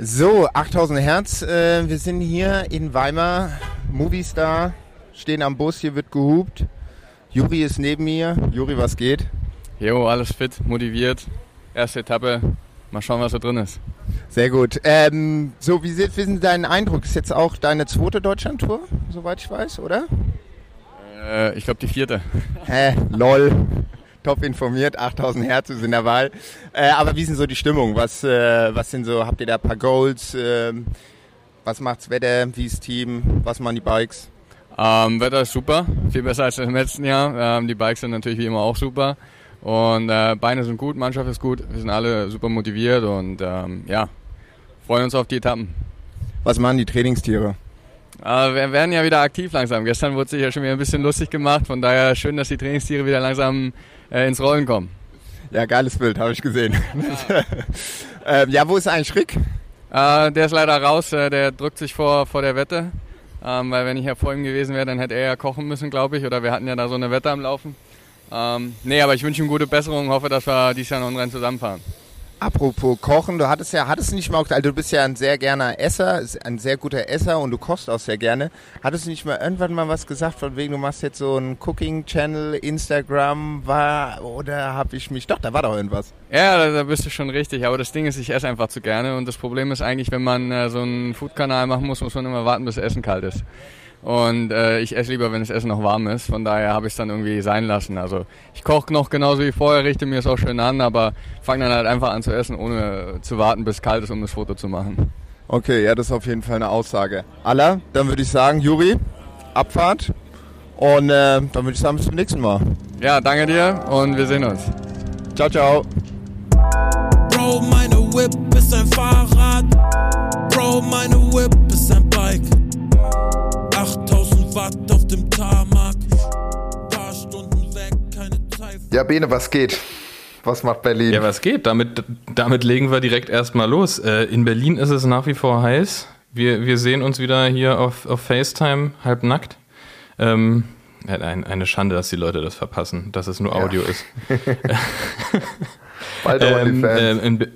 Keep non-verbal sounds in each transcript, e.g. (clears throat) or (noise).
So, 8000 Hertz. Äh, wir sind hier in Weimar. Movistar stehen am Bus. Hier wird gehupt. Juri ist neben mir. Juri, was geht? Jo, alles fit, motiviert. Erste Etappe. Mal schauen, was da drin ist. Sehr gut. Ähm, so, wie wie ist dein Eindruck? Ist jetzt auch deine zweite Deutschlandtour, soweit ich weiß, oder? Äh, ich glaube die vierte. Hä, lol. Top informiert, 8000 Hertz ist in der Wahl. Äh, aber wie sind so die Stimmung? Was, äh, was sind so, habt ihr da ein paar Goals? Ähm, was macht's Wetter? Wie ist Team? Was machen die Bikes? Ähm, Wetter ist super, viel besser als im letzten Jahr. Ähm, die Bikes sind natürlich wie immer auch super. Und äh, Beine sind gut, Mannschaft ist gut, wir sind alle super motiviert und ähm, ja, freuen uns auf die Etappen. Was machen die Trainingstiere? Äh, wir werden ja wieder aktiv langsam. Gestern wurde sich ja schon wieder ein bisschen lustig gemacht, von daher schön, dass die Trainingstiere wieder langsam äh, ins Rollen kommen. Ja, geiles Bild, habe ich gesehen. Ja. (laughs) ähm, ja, wo ist eigentlich Rick? Äh, der ist leider raus, äh, der drückt sich vor, vor der Wette. Ähm, weil wenn ich ja vor ihm gewesen wäre, dann hätte er ja kochen müssen, glaube ich. Oder wir hatten ja da so eine Wette am Laufen. Ähm, nee, aber ich wünsche ihm gute Besserung und hoffe, dass wir dieses Jahr noch ein Rennen zusammenfahren. Apropos Kochen, du hattest ja, hattest nicht mal, also du bist ja ein sehr gerner Esser, ein sehr guter Esser und du kochst auch sehr gerne. Hattest du nicht mal irgendwann mal was gesagt, von wegen du machst jetzt so ein Cooking-Channel, Instagram, war, oder habe ich mich, doch, da war doch irgendwas. Ja, da, bist du schon richtig, aber das Ding ist, ich esse einfach zu gerne und das Problem ist eigentlich, wenn man äh, so einen Food-Kanal machen muss, muss man immer warten, bis Essen kalt ist. Und äh, ich esse lieber, wenn das Essen noch warm ist. Von daher habe ich es dann irgendwie sein lassen. Also ich koche noch genauso wie vorher, richte mir es auch schön an, aber fange dann halt einfach an zu essen, ohne zu warten, bis es kalt ist, um das Foto zu machen. Okay, ja, das ist auf jeden Fall eine Aussage. Alla, dann würde ich sagen, Juri, Abfahrt. Und äh, dann würde ich sagen, bis zum nächsten Mal. Ja, danke dir und wir sehen uns. Ciao, ciao. Bro, meine Whip ist ein Fahrrad. Bro, meine Whip ist ein Bike. 8000 Watt auf dem Tarmac. Paar Stunden weg, keine Zeit. Ja, Bene, was geht? Was macht Berlin? Ja, was geht? Damit, damit legen wir direkt erstmal los. Äh, in Berlin ist es nach wie vor heiß. Wir, wir sehen uns wieder hier auf, auf FaceTime, halbnackt. Ähm, eine Schande, dass die Leute das verpassen, dass es nur Audio ja. ist. (laughs) (laughs) Bald ähm, äh,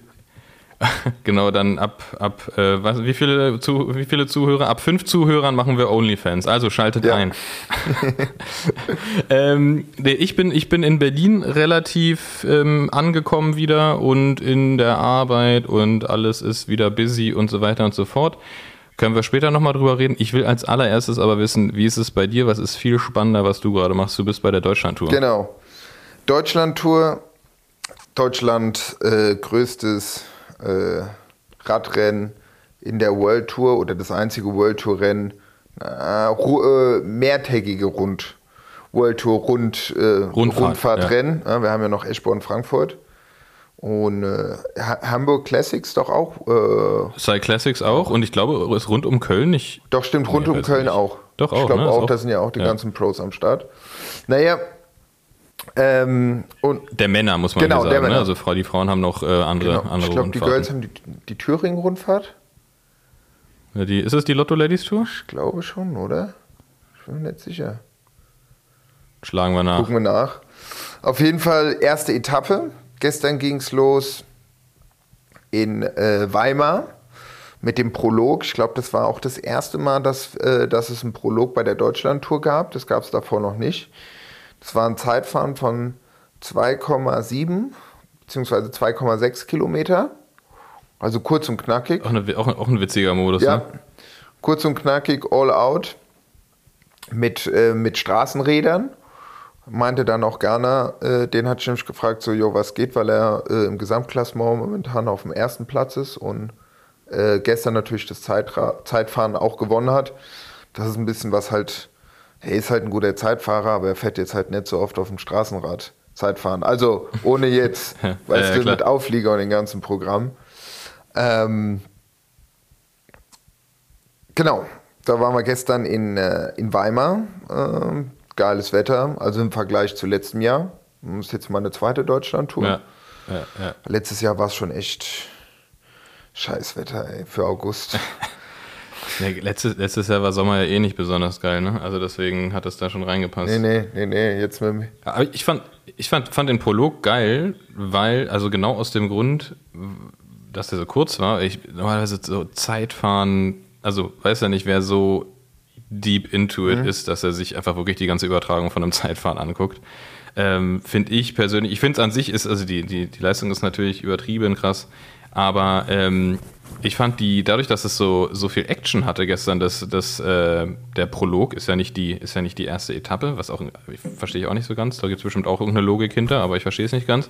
(laughs) genau, dann ab, ab äh, was, wie, viele zu, wie viele Zuhörer? Ab fünf Zuhörern machen wir OnlyFans. Also schaltet ja. ein. (laughs) (laughs) ähm, ich, bin, ich bin in Berlin relativ ähm, angekommen wieder und in der Arbeit und alles ist wieder busy und so weiter und so fort. Können wir später nochmal drüber reden. Ich will als allererstes aber wissen, wie ist es bei dir? Was ist viel spannender, was du gerade machst? Du bist bei der Deutschlandtour. Genau. Deutschlandtour, Deutschland äh, größtes äh, Radrennen in der World Tour oder das einzige World Tour Rennen, äh, äh, mehrtägige Rund, World Tour Rund, äh, Rundfahrt, Rundfahrtrennen. Ja. Ja, wir haben ja noch Eschborn, Frankfurt. Und äh, Hamburg Classics doch auch. Äh, Sei Classics auch und ich glaube, es ist rund um Köln nicht. Doch, stimmt, rund nee, um Köln nicht. auch. Doch, auch. Ich glaube ne? auch, da sind ja auch die ja. ganzen Pros am Start. Naja, ähm, und der Männer, muss man genau, sagen. Ne? Also die Frauen haben noch äh, andere, genau. andere Ich glaube, die Girls haben die, die Thüringen-Rundfahrt. Ja, die, ist es die Lotto Ladies Tour? Ich glaube schon, oder? Ich bin mir nicht sicher. Schlagen wir nach. Gucken wir nach. Auf jeden Fall erste Etappe. Gestern ging es los in äh, Weimar mit dem Prolog. Ich glaube, das war auch das erste Mal, dass, äh, dass es einen Prolog bei der Deutschland-Tour gab. Das gab es davor noch nicht. Das war ein Zeitfahren von 2,7 bzw. 2,6 Kilometer. Also kurz und knackig. Auch, eine, auch, auch ein witziger Modus, ja. ne? Kurz und knackig, all out. Mit, äh, mit Straßenrädern. Meinte dann auch gerne, äh, den hat nämlich gefragt, so, jo, was geht, weil er äh, im Gesamtklassement momentan auf dem ersten Platz ist und äh, gestern natürlich das Zeitra Zeitfahren auch gewonnen hat. Das ist ein bisschen was halt er ist halt ein guter Zeitfahrer, aber er fährt jetzt halt nicht so oft auf dem Straßenrad Zeitfahren. Also ohne jetzt, (laughs) weißt ja, ja, du, mit Auflieger und dem ganzen Programm. Ähm, genau, da waren wir gestern in, äh, in Weimar. Äh, geiles Wetter, also im Vergleich zu letztem Jahr. Das ist jetzt mal eine zweite Deutschland-Tour. Ja, ja, Letztes Jahr war es schon echt scheiß Wetter ey, für August. (laughs) Letztes, letztes Jahr war Sommer ja eh nicht besonders geil, ne? Also deswegen hat es da schon reingepasst. Nee, nee, nee, nee, jetzt mit mir. Aber ich fand, ich fand, fand den Prolog geil, weil, also genau aus dem Grund, dass der so kurz war. Ich normalerweise so Zeitfahren, also weiß ja nicht, wer so deep into it ist, dass er sich einfach wirklich die ganze Übertragung von einem Zeitfahren anguckt. Ähm, finde ich persönlich, ich finde es an sich ist, also die, die, die Leistung ist natürlich übertrieben krass, aber ähm, ich fand die, dadurch, dass es so, so viel Action hatte gestern, dass das, äh, der Prolog ist ja, nicht die, ist ja nicht die erste Etappe, was auch, ich verstehe ich auch nicht so ganz, da gibt es bestimmt auch irgendeine Logik hinter, aber ich verstehe es nicht ganz.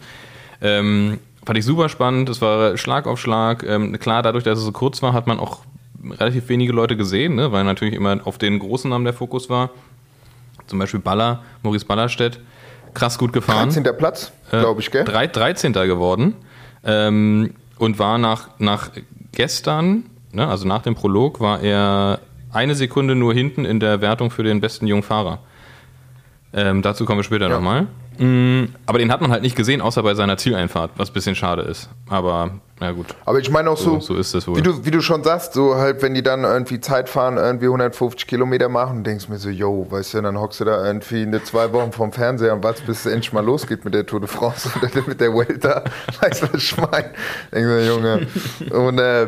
Ähm, fand ich super spannend, es war Schlag auf Schlag. Ähm, klar, dadurch, dass es so kurz war, hat man auch relativ wenige Leute gesehen, ne? weil natürlich immer auf den großen Namen der Fokus war. Zum Beispiel Baller, Maurice Ballerstedt, krass gut gefahren. 13. Platz, Äh, glaube ich, gell? Drei, 13. geworden ähm, und war nach, nach gestern, ne, also nach dem Prolog, war er eine Sekunde nur hinten in der Wertung für den besten jungen Fahrer. Ähm, dazu kommen wir später Ja. nochmal. Mm, Aber den hat man halt nicht gesehen, außer bei seiner Zieleinfahrt, was ein bisschen schade ist. Aber na gut, Aber ich meine auch so, so, so wie, du, wie du schon sagst, so halt, wenn die dann irgendwie Zeit fahren, irgendwie 150 Kilometer machen, denkst du mir so, yo, weißt du, dann hockst du da irgendwie eine zwei Wochen vorm Fernseher und wartest, bis es endlich mal losgeht mit der Tour de France (laughs) oder mit der Welter. (laughs) Weißt du, was ich meine? Denkst du, Junge. Und äh,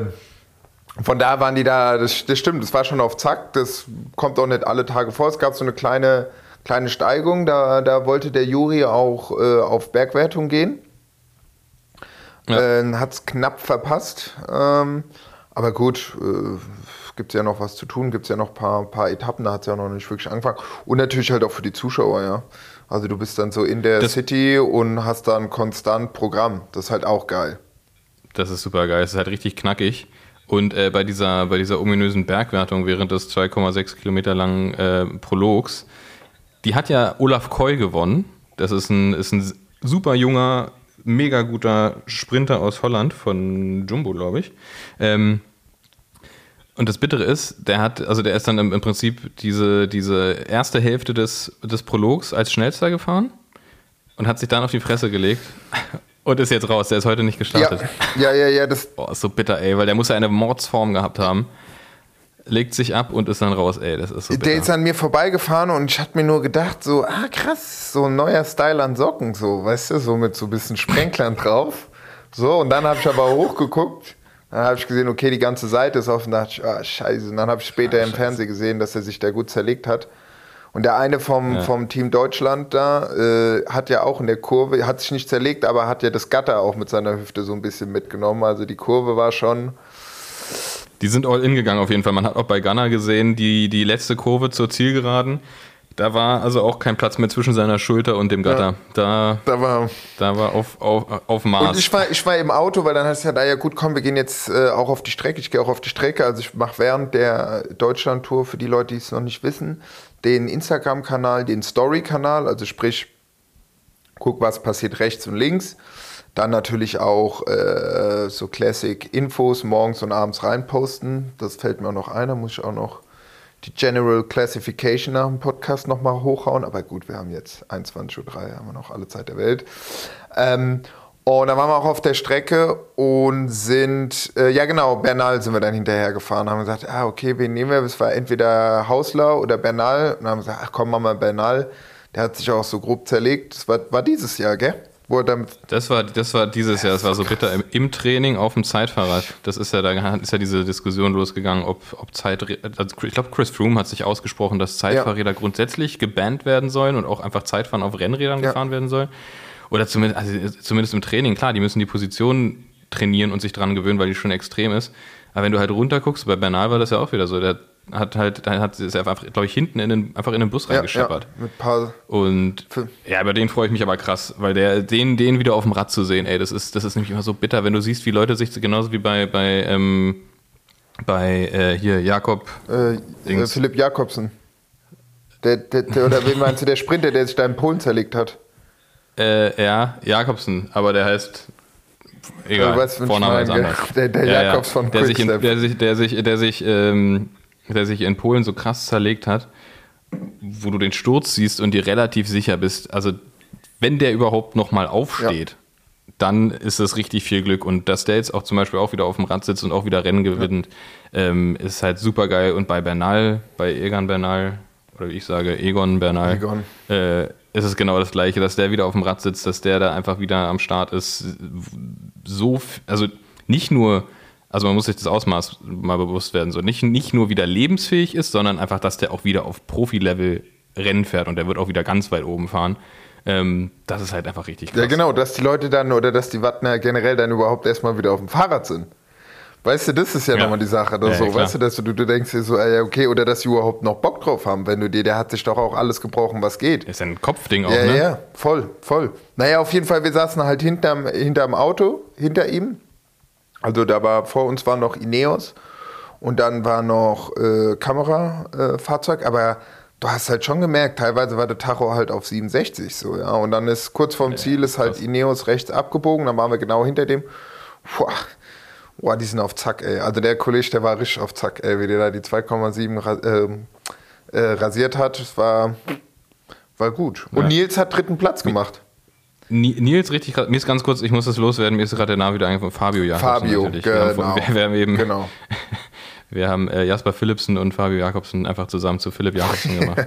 von da waren die da, das, das stimmt, das war schon auf Zack, das kommt auch nicht alle Tage vor. Es gab so eine kleine, kleine Steigung, da, da wollte der Juri auch äh, auf Bergwertung gehen. Ja. Äh, Hat es knapp verpasst. Ähm, aber gut, äh, gibt ja noch was zu tun, gibt es ja noch ein paar, paar Etappen, da hat es ja noch nicht wirklich angefangen. Und natürlich halt auch für die Zuschauer, ja. Also du bist dann so in der Das- City und hast dann konstant Programm. Das ist halt auch geil. Das ist super geil. Es ist halt richtig knackig. Und äh, bei, dieser, bei dieser ominösen Bergwertung während des 2,6 Kilometer langen äh, Prologs, die hat ja Olaf Koy gewonnen. Das ist ein, ist ein super junger, mega guter Sprinter aus Holland von Jumbo, glaube ich. Ähm, und das Bittere ist, der hat, also der ist dann im, im Prinzip diese, diese erste Hälfte des, des Prologs als schnellster gefahren und hat sich dann auf die Fresse gelegt (laughs) und ist jetzt raus. Der ist heute nicht Ja, gestartet. ja, ja, ja, das, Boah, ist so bitter, ey, weil der muss ja eine Mordsform gehabt haben. Legt sich ab und ist dann raus, ey, das ist so bitter. der ist an mir vorbeigefahren und ich hatte mir nur gedacht, so, ah krass, so ein neuer Style an Socken, so, weißt du, so mit so ein bisschen Sprenklern drauf. So, und dann habe ich aber hochgeguckt, dann habe ich gesehen, okay, die ganze Seite ist offen, da dachte ich, ah, scheiße. Und dann habe ich später im Fernsehen gesehen, dass er sich da gut zerlegt hat. Und der eine vom, Ja. vom Team Deutschland da äh, hat ja auch in der Kurve, hat sich nicht zerlegt, aber hat ja das Gatter auch mit seiner Hüfte so ein bisschen mitgenommen. Also die Kurve war schon, Die sind all in gegangen auf jeden Fall. Man hat auch bei Ghana gesehen, die, die letzte Kurve zur Zielgeraden. Da war also auch kein Platz mehr zwischen seiner Schulter und dem Gatter. Da, da war da war auf, auf, auf Und Maß. ich war, ich war im Auto, weil dann hast du ja da ja gut, komm, wir gehen jetzt äh, auch auf die Strecke. Ich gehe auch auf die Strecke. Also ich mache während der Deutschland-Tour, für die Leute, die es noch nicht wissen, den Instagram-Kanal, den Story-Kanal, also sprich, guck, was passiert rechts und links. Dann natürlich auch äh, so Classic-Infos morgens und abends reinposten. Das fällt mir auch noch ein. Da muss ich auch noch die General Classification nach dem Podcast nochmal hochhauen. Aber gut, wir haben jetzt 21.03 Uhr, haben wir noch alle Zeit der Welt. Ähm, und dann waren wir auch auf der Strecke und sind, äh, ja genau, Bernal sind wir dann hinterher gefahren, haben gesagt, ah, okay, wen nehmen wir? Es war entweder Hausler oder Bernal. Und dann haben wir gesagt, ach komm, machen wir Bernal. Der hat sich auch so grob zerlegt. Das war, war dieses Jahr, gell? Wo er damit, Das war, das war dieses Jahr, das war so bitter. Im, Im Training auf dem Zeitfahrrad. Das ist ja, da ist ja diese Diskussion losgegangen, ob, ob Zeit, also ich glaube, Chris Froome hat sich ausgesprochen, dass Zeitfahrräder grundsätzlich gebannt werden sollen und auch einfach Zeitfahren auf Rennrädern Ja. gefahren werden soll. Oder zumindest, also zumindest im Training, klar, die müssen die Position trainieren und sich dran gewöhnen, weil die schon extrem ist. Aber wenn du halt runter guckst, bei Bernal war das ja auch wieder so, der hat halt, der hat ist einfach, glaube ich, hinten in den, einfach in den Bus ja, ja, reingescheppert. mit paar Und Für- ja, über den freue ich mich aber krass, weil der, den, den wieder auf dem Rad zu sehen, ey, das ist, das ist nämlich immer so bitter, wenn du siehst, wie Leute sich genauso wie bei, bei, ähm, bei äh, hier Jakob, äh, äh, Dings. Philipp Jakobsen. Der, der, der, oder wen meinst du, der Sprinter, der sich da in Polen zerlegt hat? äh, ja, Jakobsen, aber der heißt egal, Ja, weißt, wen ich Vorname ist anders. Der- der Jakobs von der sich, in, der sich, der sich, der sich, ähm, der sich in Polen so krass zerlegt hat, wo du den Sturz siehst und dir relativ sicher bist, also wenn der überhaupt noch mal aufsteht, dann ist es richtig viel Glück. Und dass der jetzt auch zum Beispiel auch wieder auf dem Rad sitzt und auch wieder Rennen gewinnt, ähm, ist halt super geil. Und bei Bernal, bei Egan Bernal, oder wie ich sage, Egon Bernal, Egon. Äh, ist es genau das Gleiche, dass der wieder auf dem Rad sitzt, dass der da einfach wieder am Start ist. So, also nicht nur, also man muss sich das Ausmaß mal bewusst werden, so nicht, nicht nur wieder lebensfähig ist, sondern einfach, dass der auch wieder auf Profi-Level Rennen fährt und der wird auch wieder ganz weit oben fahren. Ähm, das ist halt einfach richtig krass. Ja, genau, dass die Leute dann oder dass die Wattner generell dann überhaupt erstmal wieder auf dem Fahrrad sind. Weißt du, das ist ja, Ja. nochmal die Sache. Oder Ja, so, ja, weißt du, dass du, du denkst dir so, ey, okay, oder dass sie überhaupt noch Bock drauf haben, wenn du dir, der hat sich doch auch alles gebrochen, was geht. Ist ja ein Kopfding auch, Ja, ne? ja, voll, voll. Naja, auf jeden Fall, wir saßen halt hinterm, hinterm Auto, hinter ihm. Also da war, vor uns war noch Ineos und dann war noch äh, Kamerafahrzeug, äh, aber du hast halt schon gemerkt, teilweise war der Tacho halt auf 67 so, ja. Und dann ist kurz vorm Ziel ist halt krass. Ineos rechts abgebogen, dann waren wir genau hinter dem. Boah, boah, die sind auf Zack, ey. Also der Kollege, der war richtig auf Zack, ey, wie der da die 2,7 ra ähm, äh, rasiert hat. Das war, war gut. Und Ja. Nils hat dritten Platz gemacht. Ni- Nils, richtig. Mir ist ganz kurz, ich muss das loswerden, mir ist gerade der Name wieder eingefallen. Fabio Jakobsen. Fabio, natürlich. Wir haben, genau. wir, wir haben eben, Genau. (laughs) wir haben äh, Jasper Philipsen und Fabio Jakobsen einfach zusammen zu Philipp Jakobsen (laughs) gemacht.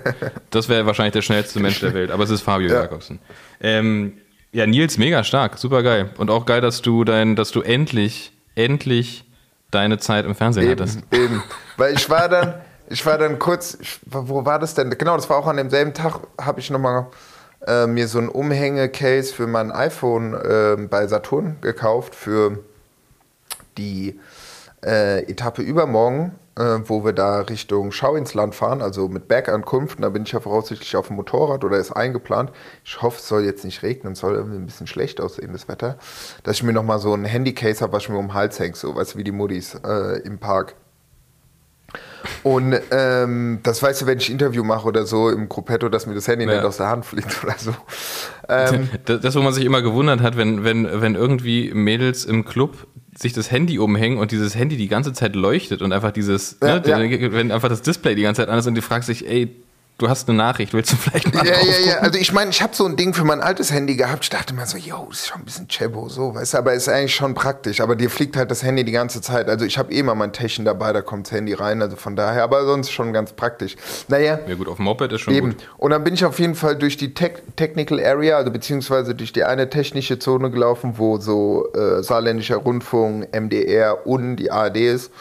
Das wäre wahrscheinlich der schnellste Mensch der Welt, aber es ist Fabio Ja. Jakobsen. Ähm, ja, Nils, mega stark, super geil. Und auch geil, dass du dein, dass du endlich, endlich deine Zeit im Fernsehen hattest. Eben, eben. (laughs) Weil ich war dann, ich war dann kurz, ich, wo war das denn? Genau, das war auch an demselben Tag, habe ich nochmal äh, mir so ein Umhängecase für mein iPhone äh, bei Saturn gekauft für die äh, Etappe übermorgen, äh, wo wir da Richtung Schau ins Land fahren, also mit Bergankunft. Da bin ich ja voraussichtlich auf dem Motorrad oder ist eingeplant. Ich hoffe, es soll jetzt nicht regnen, es soll irgendwie ein bisschen schlecht aussehen, das Wetter. Dass ich mir nochmal so ein Handycase habe, was ich mir um den Hals hängt, so, du, wie die Muddis äh, im Park. Und ähm, das weißt du, wenn ich Interview mache oder so im Gruppetto, dass mir das Handy Ja. nicht aus der Hand fliegt oder so. Ähm, (laughs) Das, das, wo man sich immer gewundert hat, wenn, wenn, wenn irgendwie Mädels im Club sich das Handy umhängen und dieses Handy die ganze Zeit leuchtet und einfach dieses, Ja, ne, ja. wenn einfach das Display die ganze Zeit an ist und die fragt sich, ey, du hast eine Nachricht, willst du vielleicht mal Ja, ja, ja. Also ich meine, ich habe so ein Ding für mein altes Handy gehabt. Ich dachte mir so, yo, das ist schon ein bisschen Chebo, so, weißt du, aber ist eigentlich schon praktisch. Aber dir fliegt halt das Handy die ganze Zeit. Also ich habe eh mal mein Täschchen dabei, da kommt das Handy rein, also von daher, aber sonst schon ganz praktisch. Naja, Ja gut, auf dem Moped ist schon Eben. gut. Und dann bin ich auf jeden Fall durch die Tech Technical Area, also beziehungsweise durch die eine technische Zone gelaufen, wo so äh, saarländischer Rundfunk, MDR und die ARD ist.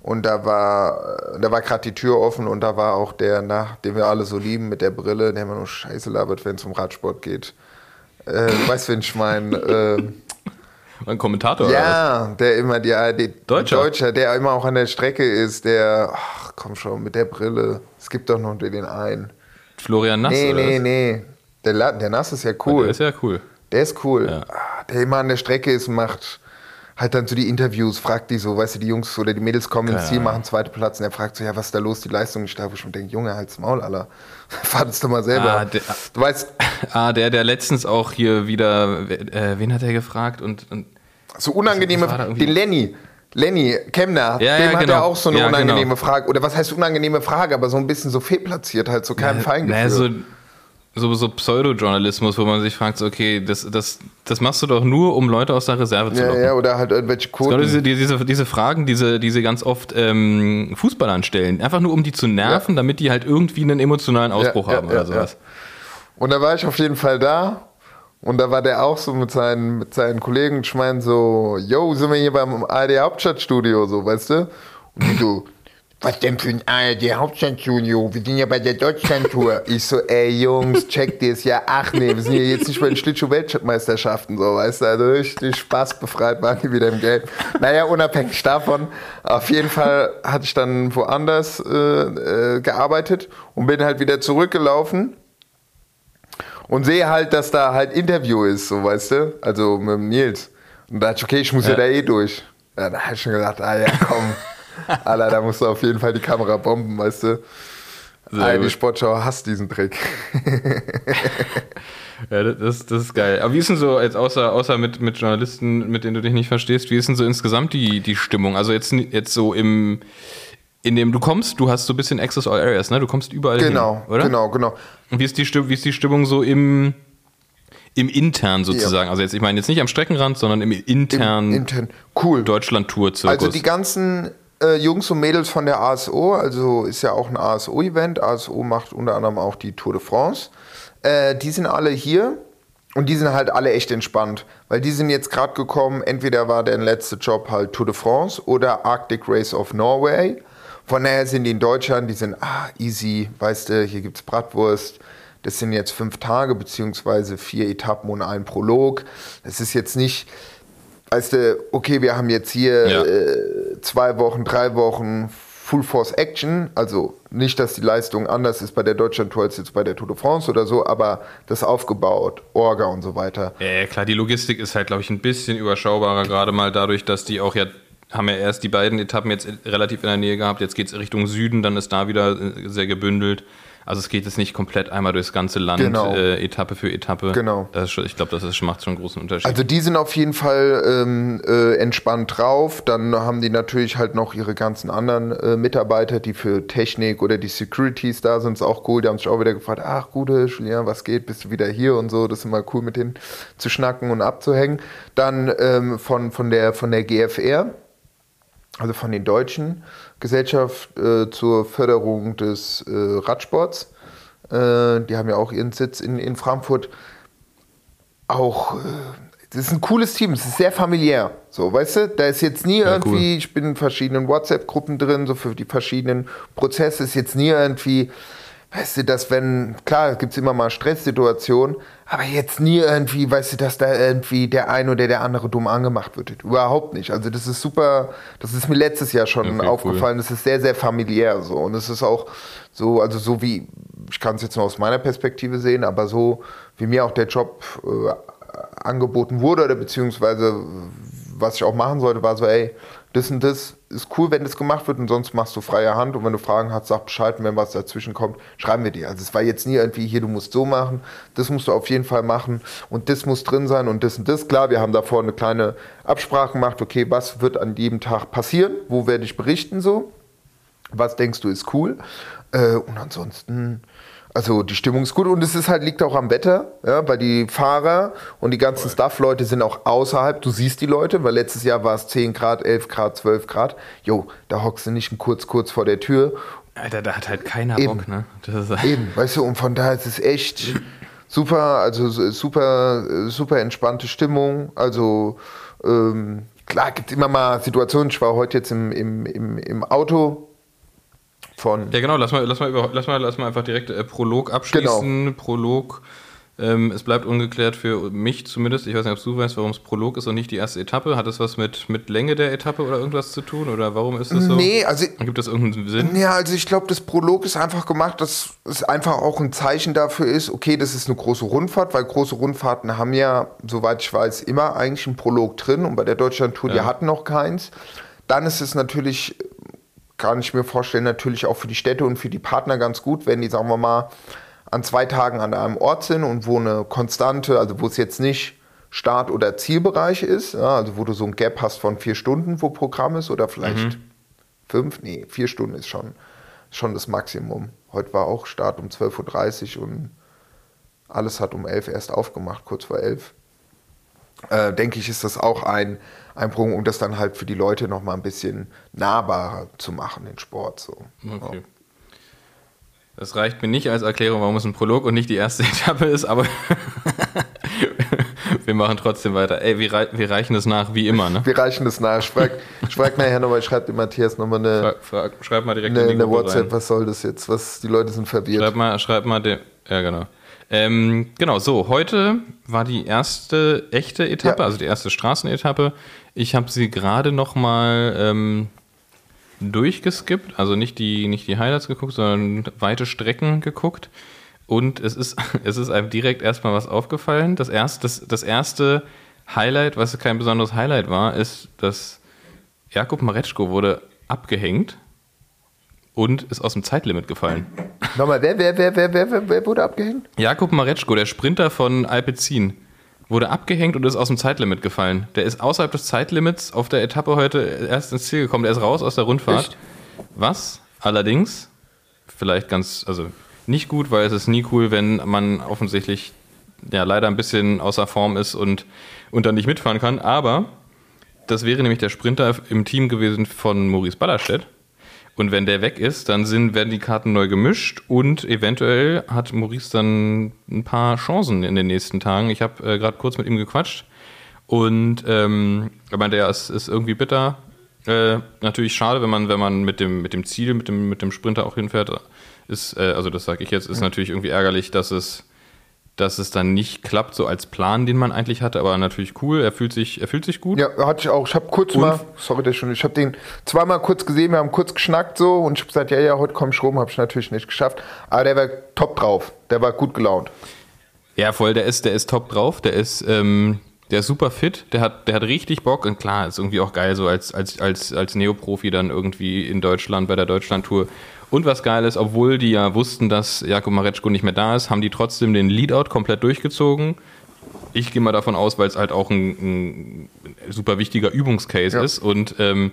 Und da war, äh, da war gerade die Tür offen und da war auch der, na, den wir alle so lieben, mit der Brille, der immer nur Scheiße labert, wenn es um Radsport geht. Äh, weißt du, wen ich meine? (laughs) Äh, Ein Kommentator ja, der immer die ARD Deutscher. Deutscher, der immer auch an der Strecke ist, der, ach komm schon, mit der Brille. Es gibt doch noch den einen. Florian Nass Nee, nee, nee. Der, der Nass ist ja cool. Der ist ja cool. Der ist cool. Ja. Ah, Der immer an der Strecke ist, macht halt dann so die Interviews, fragt die so, weißt du, die Jungs oder die Mädels kommen ins Ziel, machen zweite Platz und er fragt so, ja, was ist da los, die Leistung nicht da, wo ich mir denke, Junge, halt's Maul, Alter. (laughs) Fahr das doch mal selber. Ah, der- du weißt, (laughs) Ah, der, der letztens auch hier wieder, äh, wen hat er gefragt? Und, und so unangenehme, den Lenny, Lenny Kemner, Ja, dem ja, hat genau. er auch so eine Ja, unangenehme genau. Frage, oder was heißt unangenehme Frage, aber so ein bisschen so fehlplatziert, halt so kein Feingefühl. naja, so, so, so Pseudojournalismus, wo man sich fragt, okay, das, das, das machst du doch nur, um Leute aus der Reserve zu ja, locken. ja, oder halt irgendwelche Quoten. diese, diese, diese Fragen, diese, diese ganz oft ähm, Fußballern stellen. Einfach nur, um die zu nerven, damit die halt irgendwie einen emotionalen Ausbruch Ja, ja, haben ja, oder sowas. Und da war ich auf jeden Fall da. Und da war der auch so mit seinen, mit seinen Kollegen. Und ich meine so, yo, sind wir hier beim ARD Hauptstadtstudio, so, weißt du? Und die so, was denn für ein ARD Hauptstadtstudio? Wir sind ja bei der Deutschlandtour. (laughs) Ich so, ey Jungs, checkt ihr es ja. Ach nee, wir sind hier jetzt nicht bei den Schlittschuh-Weltmeisterschaften, so, weißt du? Also richtig Spaß befreit waren die wieder im Game. Naja, unabhängig davon. Auf jeden Fall hatte ich dann woanders äh, äh, gearbeitet und bin halt wieder zurückgelaufen und sehe halt, dass da halt Interview ist, so weißt du, also mit dem Nils. Und da dachte ich, okay, ich muss ja, Ja. da eh durch. Ja, da habe ich schon gedacht, ah ja, komm, Alter, da musst du auf jeden Fall die Kamera bomben, weißt du. Sehr Ah, die. Sportschau hasst diesen Trick. (laughs) Ja, das, das ist geil. Aber wie ist denn so, jetzt außer, außer mit, mit Journalisten, mit denen du dich nicht verstehst, wie ist denn so insgesamt die, die Stimmung? Also jetzt, jetzt so im, in dem du kommst, du hast so ein bisschen Access All Areas, ne? Du kommst überall Genau, hin, oder? genau, genau. Und wie ist die, Stimmung, wie ist die Stimmung so im, im intern sozusagen? Also jetzt, ich meine jetzt nicht am Streckenrand, sondern im internen Intern. Cool. Deutschland-Tour-Zirkus. Also die ganzen äh, Jungs und Mädels von der ASO, also ist ja auch ein ASO-Event. ASO macht unter anderem auch die Tour de France. Äh, die sind alle hier Und die sind halt alle echt entspannt, weil die sind jetzt gerade gekommen, entweder war der letzte Job halt Tour de France oder Arctic Race of Norway. Von daher sind die in Deutschland, die sind ah, easy, weißt du, hier gibt's Bratwurst. Das sind jetzt fünf Tage beziehungsweise vier Etappen und ein Prolog. Das ist jetzt nicht, weißt du, okay, wir haben jetzt hier Ja. äh, zwei Wochen, drei Wochen Full Force Action. Also nicht, dass die Leistung anders ist bei der Deutschlandtour als jetzt bei der Tour de France oder so, aber das aufgebaut, Orga und so weiter. Ja, klar, die Logistik ist halt, glaube ich, ein bisschen überschaubarer, gerade mal dadurch, dass die auch ja, haben ja erst die beiden Etappen jetzt relativ in der Nähe gehabt, jetzt geht es Richtung Süden, dann ist da wieder äh, sehr gebündelt. Also es geht jetzt nicht komplett einmal durchs ganze Land, Genau. äh, Etappe für Etappe. Genau. Schon, ich glaube, das ist, macht schon einen großen Unterschied. Also die sind auf jeden Fall ähm, äh, entspannt drauf. Dann haben die natürlich halt noch ihre ganzen anderen äh, Mitarbeiter, die für Technik oder die Securities da sind, ist auch cool. Die haben sich auch wieder gefragt, ach gute Julian, was geht, bist du wieder hier und so. Das ist immer cool mit denen zu schnacken und abzuhängen. Dann ähm, von, von, der, von der GFR, also von den Deutschen Gesellschaft äh, zur Förderung des äh, Radsports. Äh, die haben ja auch ihren Sitz in, in Frankfurt. Auch, äh, das ist ein cooles Team, es ist sehr familiär. So, weißt du, da ist jetzt nie irgendwie, ich bin in verschiedenen WhatsApp-Gruppen drin, so für die verschiedenen Prozesse ist jetzt nie irgendwie, weißt du, dass wenn, klar, gibt es immer mal Stresssituationen, aber jetzt nie irgendwie, weißt du, dass da irgendwie der eine oder der andere dumm angemacht wird. Überhaupt nicht. Also das ist super, das ist mir letztes Jahr schon Okay, cool. aufgefallen, das ist sehr, sehr familiär so. Und es ist auch so, also so wie, ich kann es jetzt nur aus meiner Perspektive sehen, aber so wie mir auch der Job äh, angeboten wurde oder beziehungsweise was ich auch machen sollte, war so, ey, das und das ist cool, wenn das gemacht wird und sonst machst du freie Hand und wenn du Fragen hast, sag Bescheid und wenn was dazwischen kommt, schreiben wir dir. Also es war jetzt nie irgendwie hier, du musst so machen, das musst du auf jeden Fall machen und das muss drin sein und das und das. Klar, wir haben davor eine kleine Absprache gemacht, okay, was wird an jedem Tag passieren, wo werde ich berichten so, was denkst du ist cool äh, und ansonsten also die Stimmung ist gut und es ist halt, liegt auch am Wetter, ja, weil die Fahrer und die ganzen Staff-Leute sind auch außerhalb. Du siehst die Leute, weil letztes Jahr war es 10 Grad, 11 Grad, 12 Grad. Jo, da hockst du nicht kurz, kurz vor der Tür. Alter, da hat halt keiner Eben. Bock, ne? Ist, Eben, weißt du, und von daher ist es echt super, also so- super, super entspannte Stimmung. Also ähm, klar, gibt immer mal Situationen. Ich war heute jetzt im, im, im, im Auto von Ja, genau, lass mal, lass mal, über, lass mal, lass mal einfach direkt äh, Prolog abschließen. Genau. Prolog. Ähm, es bleibt ungeklärt für mich zumindest. Ich weiß nicht, ob du weißt, warum es Prolog ist und nicht die erste Etappe. Hat das was mit, mit Länge der Etappe oder irgendwas zu tun? Oder warum ist das so? Nee, also Gibt das irgendeinen Sinn? Ja, also ich glaube, das Prolog ist einfach gemacht, dass es einfach auch ein Zeichen dafür ist, okay, das ist eine große Rundfahrt, weil große Rundfahrten haben ja, soweit ich weiß, immer eigentlich einen Prolog drin und bei der Deutschlandtour, die Ja. hatten noch keins. Dann ist es natürlich, kann ich mir vorstellen, natürlich auch für die Städte und für die Partner ganz gut, wenn die, sagen wir mal, an zwei Tagen an einem Ort sind und wo eine konstante, also wo es jetzt nicht Start- oder Zielbereich ist, ja, also wo du so ein Gap hast von vier Stunden, wo Programm ist oder vielleicht fünf, nee, vier Stunden ist schon, schon das Maximum. Heute war auch Start um 12.30 Uhr und alles hat um 11 Uhr erst aufgemacht, kurz vor 11. Äh, denke ich, ist das auch ein, ein Punkt, um das dann halt für die Leute nochmal ein bisschen nahbarer zu machen, den Sport. So. Okay. Das reicht mir nicht als Erklärung, warum es ein Prolog und nicht die erste (laughs) Etappe ist, aber (laughs) wir machen trotzdem weiter. Ey, wir, rei wir reichen es nach, wie immer, ne? Wir reichen das nach. Ich frag (laughs) nachher nochmal, ich schreibe dem Matthias nochmal eine, Frag, frag, schreib mal direkt eine, eine WhatsApp, rein. was soll das jetzt? Was, die Leute sind verwirrt. Schreib mal, schreib mal dem. Ja, genau. Ähm, genau, so, heute war die erste echte Etappe, Ja. also die erste Straßenetappe. Ich habe sie gerade noch mal ähm, durchgeskippt, also nicht die, nicht die Highlights geguckt, sondern weite Strecken geguckt. Und es ist, (laughs) es ist einem direkt erstmal was aufgefallen. Das erste, das, das erste Highlight, was kein besonderes Highlight war, ist, dass Jakub Mareczko wurde abgehängt und ist aus dem Zeitlimit gefallen. Nochmal, wer, wer, wer, wer, wer, wer, wer wurde abgehängt? Jakub Mareczko, der Sprinter von Alpecin, wurde abgehängt und ist aus dem Zeitlimit gefallen. Der ist außerhalb des Zeitlimits auf der Etappe heute erst ins Ziel gekommen. Der ist raus aus der Rundfahrt. Echt? Was allerdings vielleicht ganz, also nicht gut, weil es ist nie cool, wenn man offensichtlich ja leider ein bisschen außer Form ist und, und dann nicht mitfahren kann. Aber das wäre nämlich der Sprinter im Team gewesen von Maurice Ballerstedt. Und wenn der weg ist, dann sind, werden die Karten neu gemischt und eventuell hat Maurice dann ein paar Chancen in den nächsten Tagen. Ich habe äh, gerade kurz mit ihm gequatscht und ähm, er meinte, ja, es ist irgendwie bitter. Äh, natürlich schade, wenn man, wenn man mit dem, mit dem Ziel, mit dem, mit dem Sprinter auch hinfährt. Ist, äh, also das sage ich jetzt, ist natürlich irgendwie ärgerlich, dass es dass es dann nicht klappt, so als Plan, den man eigentlich hatte, aber natürlich cool. Er fühlt sich, er fühlt sich gut. Ja, hatte ich auch. Ich habe kurz Und? mal, sorry, der schon, ich habe den zweimal kurz gesehen, wir haben kurz geschnackt so und ich habe gesagt, ja, ja, heute komm ich rum, habe ich natürlich nicht geschafft. Aber der war top drauf, der war gut gelaunt. Ja, voll, der ist, der ist top drauf, der ist, ähm, der ist super fit, der hat, der hat richtig Bock und klar, ist irgendwie auch geil, so als, als, als, als Neoprofi dann irgendwie in Deutschland bei der Deutschlandtour. Und was geil ist, obwohl die ja wussten, dass Jakob Mareczko nicht mehr da ist, haben die trotzdem den Leadout komplett durchgezogen. Ich gehe mal davon aus, weil es halt auch ein, ein super wichtiger Übungscase Ja. ist. Und ähm,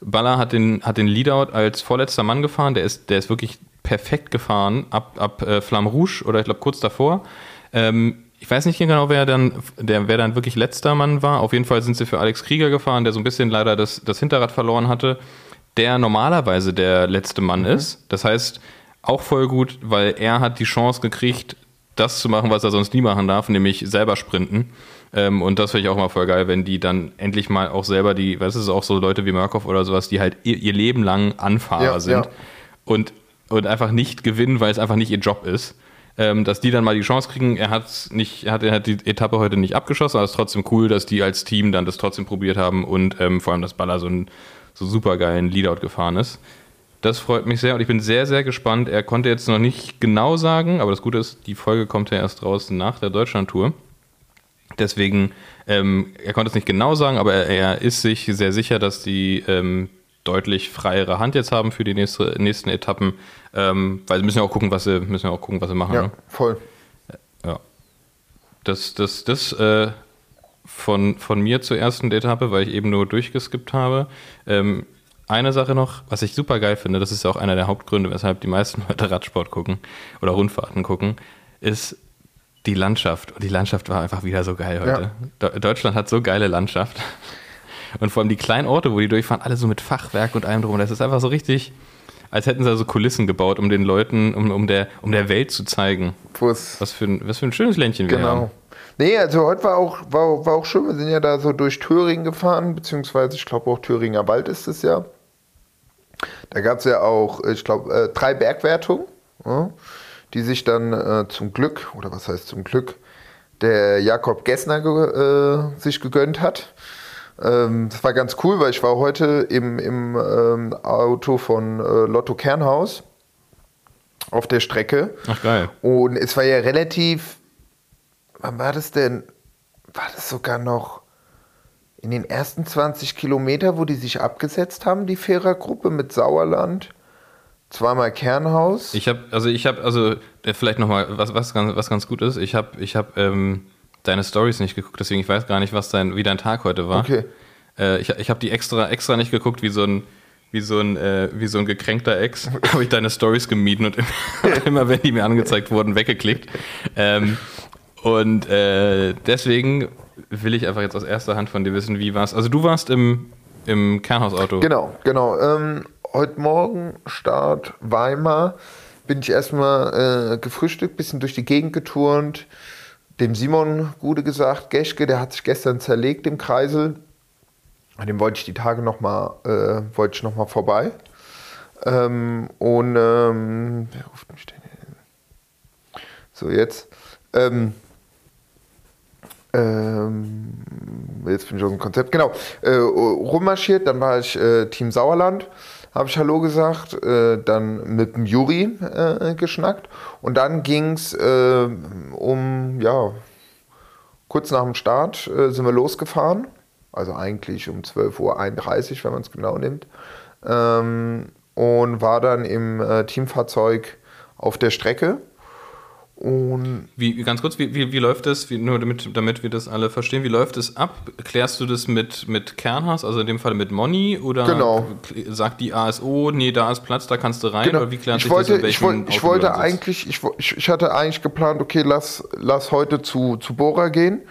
Baller hat den, hat den Leadout als vorletzter Mann gefahren. Der ist, der ist wirklich perfekt gefahren ab, ab äh, Flamme Rouge oder ich glaube kurz davor. Ähm, ich weiß nicht genau, wer dann, der, wer dann wirklich letzter Mann war. Auf jeden Fall sind sie für Alex Krieger gefahren, der so ein bisschen leider das, das Hinterrad verloren hatte, der normalerweise der letzte Mann ist. Das heißt, auch voll gut, weil er hat die Chance gekriegt, das zu machen, was er sonst nie machen darf, nämlich selber sprinten. Ähm, und das finde ich auch mal voll geil, wenn die dann endlich mal auch selber die, weißt du, es ist auch so Leute wie Murkoff oder sowas, die halt ihr, ihr Leben lang Anfahrer Ja, sind ja. und, und einfach nicht gewinnen, weil es einfach nicht ihr Job ist. Ähm, dass die dann mal die Chance kriegen, er, hat's nicht, er, hat, er hat die Etappe heute nicht abgeschossen, aber es ist trotzdem cool, dass die als Team dann das trotzdem probiert haben und ähm, vor allem, dass Baller so einen so super geilen Leadout gefahren ist. Das freut mich sehr und ich bin sehr, sehr gespannt. Er konnte jetzt noch nicht genau sagen, aber das Gute ist, die Folge kommt ja erst raus nach der Deutschlandtour. Deswegen, ähm, er konnte es nicht genau sagen, aber er, er ist sich sehr sicher, dass die ähm, deutlich freiere Hand jetzt haben für die nächste, nächsten Etappen, ähm, weil sie müssen ja auch gucken, was sie müssen ja auch gucken, was sie machen. Ja, Ne? voll. Ja. Das, das, das äh, von, von mir zur ersten Etappe, weil ich eben nur durchgeskippt habe. Ähm, eine Sache noch, was ich super geil finde, das ist ja auch einer der Hauptgründe, weshalb die meisten (laughs) Leute Radsport gucken oder Rundfahrten gucken, ist die Landschaft. Und die Landschaft war einfach wieder so geil heute. De Deutschland hat so geile Landschaft. (laughs) Und vor allem die kleinen Orte, wo die durchfahren, alle so mit Fachwerk und allem drum. Das ist einfach so richtig, als hätten sie so Kulissen gebaut, um den Leuten, um, um, der, um der Welt zu zeigen, was für ein, was für ein schönes Ländchen wir haben. Genau. Nee, also heute war auch, war, war auch schön. Wir sind ja da so durch Thüringen gefahren, beziehungsweise ich glaube auch Thüringer Wald ist es ja. Da gab es ja auch, ich glaube, äh, drei Bergwertungen, die sich dann äh, zum Glück, oder was heißt zum Glück, der Jakob Gessner ge, äh, sich gegönnt hat. Ähm, das war ganz cool, weil ich war heute im, im ähm, Auto von äh, Lotto Kernhaus auf der Strecke. Ach geil. Und es war ja relativ, wann war das denn? War das sogar noch in den ersten 20 Kilometer, wo die sich abgesetzt haben, die Vierergruppe mit Sauerland, zweimal Kernhaus? Ich habe, also ich habe, also äh, vielleicht nochmal, was, was, ganz, was ganz gut ist, ich habe ich hab, ähm, deine Stories nicht geguckt, deswegen ich weiß gar nicht, was dein, wie dein Tag heute war. Okay. Äh, ich ich habe die extra, extra nicht geguckt, wie so ein, wie so ein, äh, wie so ein gekränkter Ex, (laughs) habe ich deine Stories gemieden und immer, (laughs) immer, wenn die mir angezeigt wurden, weggeklickt. Ähm, und äh, deswegen will ich einfach jetzt aus erster Hand von dir wissen, wie war's. Also du warst im, im Kernhausauto. Genau, genau. Ähm, heute Morgen Start Weimar. Bin ich erstmal äh, gefrühstückt, bisschen durch die Gegend geturnt. Dem Simon Gude gesagt, Geschke, der hat sich gestern zerlegt im Kreisel. An Dem wollte ich die Tage nochmal äh, noch vorbei. Ähm, und ähm, wer ruft mich denn hin? So, jetzt. Ähm, ähm, jetzt bin ich aus dem Konzept. Genau. Äh, rummarschiert, dann war ich äh, Team Sauerland, habe ich Hallo gesagt, äh, dann mit dem Juri äh, geschnackt und dann ging es äh, um, ja, kurz nach dem Start äh, sind wir losgefahren. Also eigentlich um 12.31 Uhr, wenn man es genau nimmt. Ähm, und war dann im Teamfahrzeug auf der Strecke. Und Wie, ganz kurz, wie, wie, wie läuft das, wie, nur damit, damit wir das alle verstehen, wie läuft es ab? Klärst du das mit, mit Kernhaus, also in dem Fall mit Moni, oder Genau. sagt die ASO, nee, da ist Platz, da kannst du rein, Genau. oder wie klärt ich sich wollte, das, in ich, wollte, ich wollte eigentlich, ich, ich hatte eigentlich geplant, okay, lass, lass heute zu, zu Bora gehen.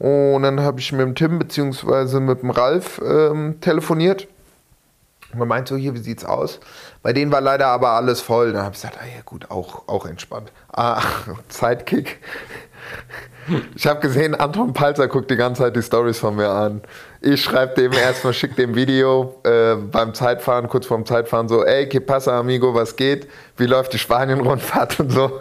Und dann habe ich mit dem Tim bzw. mit dem Ralf ähm, telefoniert. Und man meint so, hier, wie sieht's aus? Bei denen war leider aber alles voll. Dann habe ich gesagt, ah ja gut, auch, auch entspannt. Ah, (laughs) Sidekick. Ich habe gesehen, Anton Palzer guckt die ganze Zeit die Stories von mir an. Ich schreibe dem erstmal, schick dem Video äh, beim Zeitfahren, kurz vorm Zeitfahren so, ey, que pasa, amigo, was geht? Wie läuft die Spanien-Rundfahrt und so?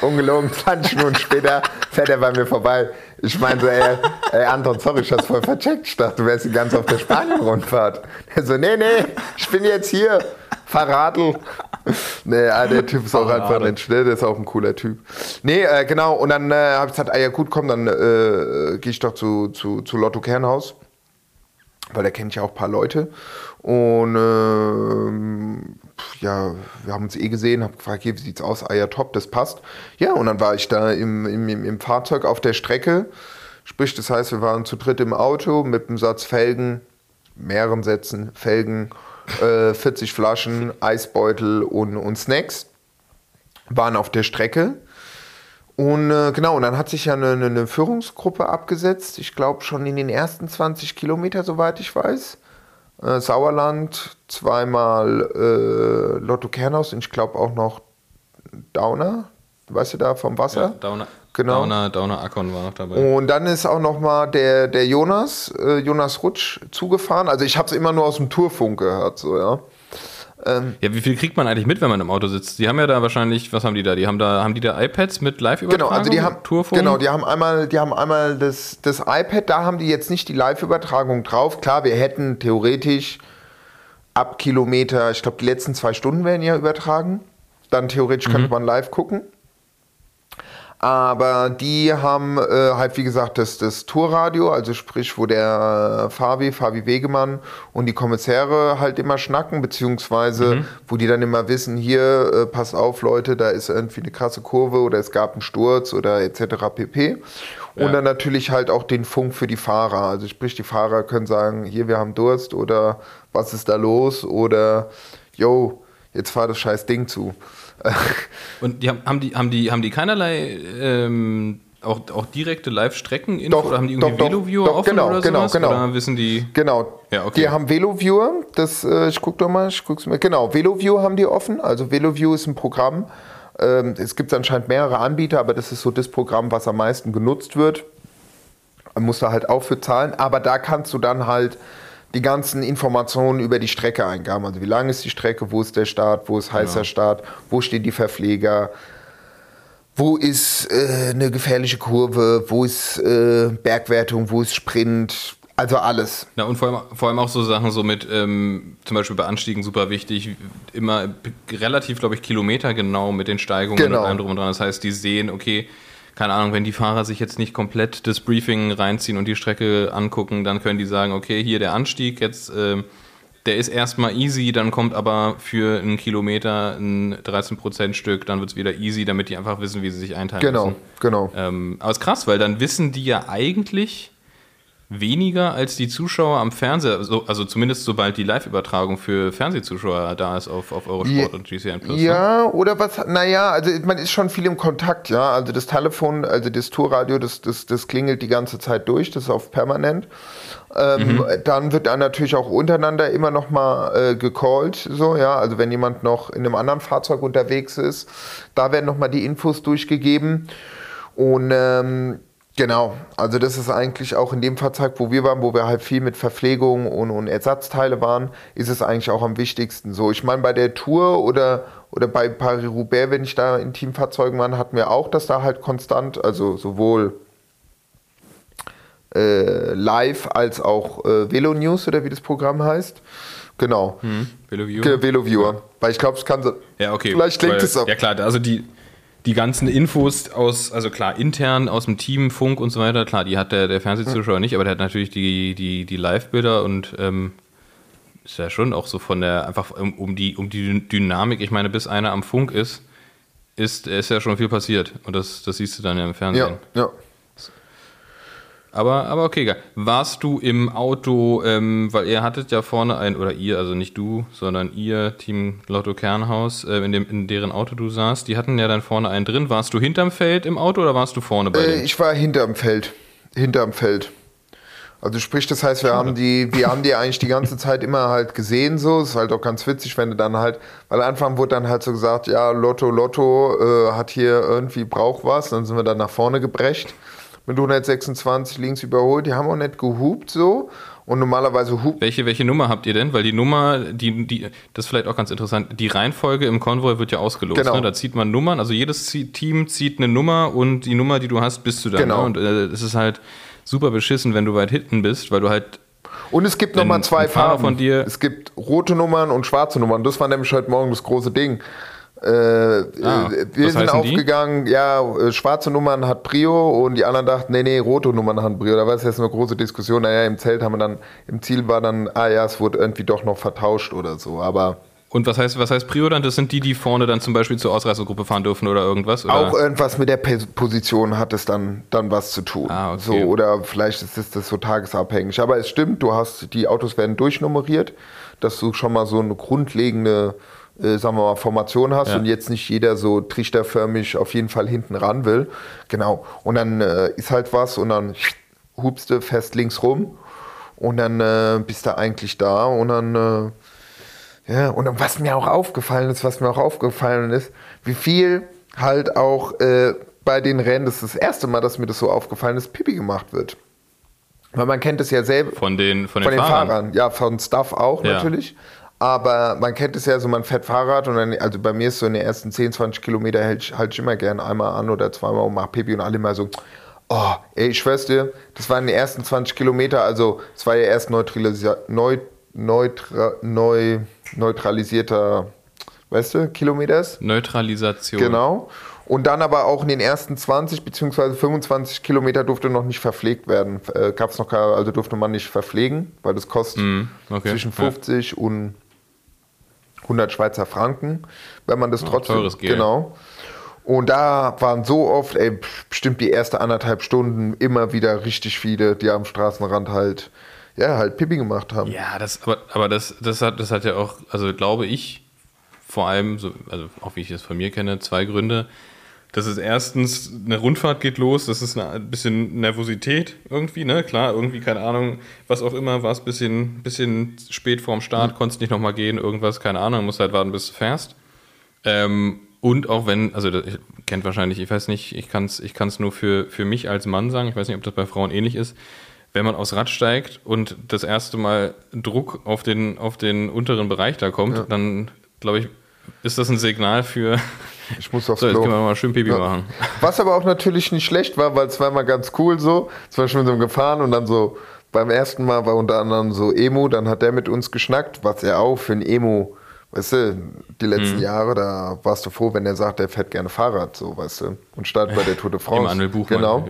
Ungelogen, 20 Minuten später fährt er bei mir vorbei. Ich meine so, ey, ey, Anton, sorry, ich hab's voll vercheckt. Ich dachte, du wärst die ganze auf der Spanien-Rundfahrt. Er so, nee, nee, ich bin jetzt hier. Fahrradl. Nee, ah, der Typ ist auch einfach ein schnell, der ist auch ein cooler Typ. Nee, äh, genau, und dann äh, habe ich gesagt, ah ja gut, komm, dann äh, gehe ich doch zu, zu, zu Lotto Kernhaus, weil da kenne ich ja auch ein paar Leute. Und ähm, ja, wir haben uns eh gesehen, habe gefragt, hier, wie sieht's aus? Ah ja, top, das passt. Ja, und dann war ich da im, im, im Fahrzeug auf der Strecke. Sprich, das heißt, wir waren zu dritt im Auto mit einem Satz Felgen, mehreren Sätzen Felgen, äh, 40 Flaschen, Eisbeutel und, und Snacks. Waren auf der Strecke. Und äh, genau, und dann hat sich ja eine, eine Führungsgruppe abgesetzt. Ich glaube schon in den ersten 20 Kilometer, soweit ich weiß. Äh, Sauerland, zweimal äh, Lotto Kernhaus und ich glaube auch noch Downer. Weißt du da vom Wasser? Ja, Downer, Genau. Downer, Downer Akon war noch dabei. Und dann ist auch noch mal der, der Jonas, äh, Jonas Rutsch, zugefahren. Also ich habe es immer nur aus dem Tourfunk gehört, so ja. Ähm, Ja, wie viel kriegt man eigentlich mit, wenn man im Auto sitzt? Die haben ja da wahrscheinlich, was haben die da? Die haben da, haben die da iPads mit Live-Übertragung? Genau, also die haben Tourfunk? genau, die haben einmal, die haben einmal das, das iPad. Da haben die jetzt nicht die Live-Übertragung drauf. Klar, wir hätten theoretisch ab Kilometer, ich glaube, die letzten zwei Stunden werden ja übertragen. Dann theoretisch könnte man live gucken. Aber die haben äh, halt, wie gesagt, das, das Tourradio, also sprich, wo der Fabi, Fabi Wegemann und die Kommissäre halt immer schnacken, beziehungsweise wo die dann immer wissen, hier, äh, pass auf, Leute, da ist irgendwie eine krasse Kurve oder es gab einen Sturz oder etc. pp. Und Ja. dann natürlich halt auch den Funk für die Fahrer. Also sprich, die Fahrer können sagen, hier, wir haben Durst oder was ist da los oder yo, jetzt fahr das scheiß Ding zu. Und die haben, haben, die, haben, die, haben die keinerlei ähm, auch, auch direkte Live-Strecken Doch, oder haben die irgendwie doch, Velo-Viewer doch, offen genau, oder genau, sowas? genau. Oder wissen die... Genau. Ja, okay. Die haben VeloViewer, das, äh, ich guck doch mal, ich guck's mir. Genau, VeloView haben die offen. Also VeloView ist ein Programm. Ähm, es gibt anscheinend mehrere Anbieter, aber das ist so das Programm, was am meisten genutzt wird. Man muss da halt auch für zahlen, aber da kannst du dann halt die ganzen Informationen über die Strecke eingeben. Also wie lang ist die Strecke, wo ist der Start, wo ist heißer Genau. Start, wo stehen die Verpfleger, wo ist äh, eine gefährliche Kurve, wo ist äh, Bergwertung, wo ist Sprint, also alles. Ja, und vor allem, vor allem auch so Sachen so mit, ähm, zum Beispiel bei Anstiegen super wichtig, immer relativ, glaube ich, kilometergenau mit den Steigungen Genau. und allem drum und dran. Das heißt, die sehen, okay, keine Ahnung, wenn die Fahrer sich jetzt nicht komplett das Briefing reinziehen und die Strecke angucken, dann können die sagen, okay, hier der Anstieg, jetzt, ähm, der ist erstmal easy, dann kommt aber für einen Kilometer ein 13% Stück, dann wird es wieder easy, damit die einfach wissen, wie sie sich einteilen Genau, müssen. genau. Ähm, aber ist krass, weil dann wissen die ja eigentlich weniger als die Zuschauer am Fernseher, also, also zumindest sobald die Live-Übertragung für Fernsehzuschauer da ist auf, auf Eurosport Ja, und GCN Plus. Ne? Ja, oder was? Naja, also man ist schon viel im Kontakt, ja. Also das Telefon, also das Tourradio, das, das, das klingelt die ganze Zeit durch, das ist auf permanent. Ähm, Mhm. Dann wird dann natürlich auch untereinander immer noch mal äh, gecallt, so, ja. Also wenn jemand noch in einem anderen Fahrzeug unterwegs ist, da werden noch mal die Infos durchgegeben. Und ähm, genau, also das ist eigentlich auch in dem Fahrzeug, wo wir waren, wo wir halt viel mit Verpflegung und, und Ersatzteile waren, ist es eigentlich auch am wichtigsten. So, ich meine, bei der Tour oder, oder bei Paris-Roubaix, wenn ich da in Teamfahrzeugen war, hatten wir auch, dass da halt konstant, also sowohl äh, live als auch äh, Velo News oder wie das Programm heißt. Genau. Hm, VeloViewer. Ge- Velo Viewer. Weil ich glaube, es kann so. Ja, okay. Vielleicht klingt Weil- es so. Ja, klar, also die, die ganzen Infos aus, also klar, intern aus dem Team, Funk und so weiter, klar, die hat der, der Fernsehzuschauer nicht, aber der hat natürlich die, die, die Live-Bilder und ähm, ist ja schon auch so von der, einfach um, um, die, um die Dynamik, ich meine, bis einer am Funk ist, ist, ist ja schon viel passiert und das, das siehst du dann ja im Fernsehen. Ja, ja. Aber, aber okay, geil. Warst du im Auto, ähm, weil ihr hattet ja vorne ein, oder ihr, also nicht du, sondern ihr, Team Lotto Kernhaus, äh, in, dem, in deren Auto du saßt, die hatten ja dann vorne einen drin. Warst du hinterm Feld im Auto oder warst du vorne bei Äh, ich war hinterm Feld. Hinterm Feld. Also sprich, das heißt, wir haben die, wir haben die eigentlich die ganze Zeit immer halt gesehen so. Ist halt auch ganz witzig, wenn du dann halt, weil Anfang wurde dann halt so gesagt, ja, Lotto, Lotto äh, hat hier irgendwie braucht was. Dann sind wir dann nach vorne gebrecht mit 126 links überholt. Die haben auch nicht gehupt so. Und normalerweise hupt. Welche, welche Nummer habt ihr denn? Weil die Nummer, die, die, das ist vielleicht auch ganz interessant, die Reihenfolge im Konvoi wird ja ausgelost. Genau. Ne? Da zieht man Nummern, also jedes Team zieht eine Nummer und die Nummer, die du hast, bist du dann. Genau. Ne? Und äh, es ist halt super beschissen, wenn du weit hinten bist, weil du halt Und es gibt nochmal zwei Farben. von dir- es gibt rote Nummern und schwarze Nummern. Das war nämlich heute Morgen das große Ding. Äh, Ah, äh, wir sind heißen die? aufgegangen, ja, äh, schwarze Nummern hat Brio und die anderen dachten, nee, nee, rote Nummern hat Brio. Da war es jetzt eine große Diskussion. Naja, im Zelt haben wir dann, im Ziel war dann, ah ja, es wurde irgendwie doch noch vertauscht oder so. Aber Und was heißt, was heißt Prio dann? Das sind die, die vorne dann zum Beispiel zur Ausreißergruppe fahren dürfen oder irgendwas? Oder? auch irgendwas mit der Position hat es dann, dann was zu tun. Ah, okay. So, oder vielleicht ist das, das so tagesabhängig. Aber es stimmt, du hast, die Autos werden durchnummeriert, dass du schon mal so eine grundlegende, äh, sagen wir mal, Formation hast Ja. und jetzt nicht jeder so trichterförmig auf jeden Fall hinten ran will. Genau. Und dann äh, ist halt was und dann hupst du fest links rum und dann äh, bist du eigentlich da und dann äh, ja, und dann, was mir auch aufgefallen ist, was mir auch aufgefallen ist, wie viel halt auch äh, bei den Rennen, das ist das erste Mal, dass mir das so aufgefallen ist, Pipi gemacht wird. Weil man kennt es ja selber von den, von den, von den Fahrern. Fahrern. Ja, von Stuff auch Ja. natürlich. Aber man kennt es ja so, man fährt Fahrrad und dann, also bei mir ist so in den ersten 10, 20 Kilometer hält ich, halt ich immer gern einmal an oder zweimal und mach Pipi und alle immer so, oh, ey, ich schwör's dir, das waren die ersten 20 Kilometer, also es war ja erst neutralisia neu, neutra, neu, neutralisierter, weißt du, Kilometers. Neutralisation. Genau. Und dann aber auch in den ersten 20 bzw. 25 Kilometer durfte noch nicht verpflegt werden. Äh, gab's noch also durfte man nicht verpflegen, weil das kostet Mhm, okay, zwischen ja. 50 und 100 Schweizer Franken, wenn man das trotzdem. teures Geld. Genau. Und da waren so oft, ey, bestimmt die erste anderthalb Stunden immer wieder richtig viele, die am Straßenrand halt, ja, halt Pipi gemacht haben. Ja, das, aber, aber das, das, hat, das hat ja auch, also glaube ich, vor allem, so, also auch wie ich es von mir kenne, zwei Gründe. Das ist erstens, eine Rundfahrt geht los, das ist eine, ein bisschen Nervosität irgendwie, ne? Klar, irgendwie, keine Ahnung, was auch immer, war es ein bisschen, bisschen spät vorm Start, konntest nicht nochmal gehen, irgendwas, keine Ahnung, musst halt warten, bis du fährst. Ähm, und auch wenn, also das, kennt wahrscheinlich, ich weiß nicht, ich kann es ich kann's nur für, für mich als Mann sagen, ich weiß nicht, ob das bei Frauen ähnlich ist, wenn man aufs Rad steigt und das erste Mal Druck auf den, auf den unteren Bereich da kommt, dann glaube ich, ist das ein Signal für, Ich muss aufs so, jetzt Klo. können wir mal schön Pipi Ja. machen. Was aber auch natürlich nicht schlecht war, weil es war mal ganz cool so. Zum Beispiel mit so einem gefahren und dann so beim ersten Mal war unter anderem so Emo, dann hat der mit uns geschnackt, was er auch für ein Emo, weißt du, die letzten Jahre, da warst du froh, wenn er sagt, er fährt gerne Fahrrad, so, weißt du, und startet bei der Tour de France. Emanuel Buchmann. Genau.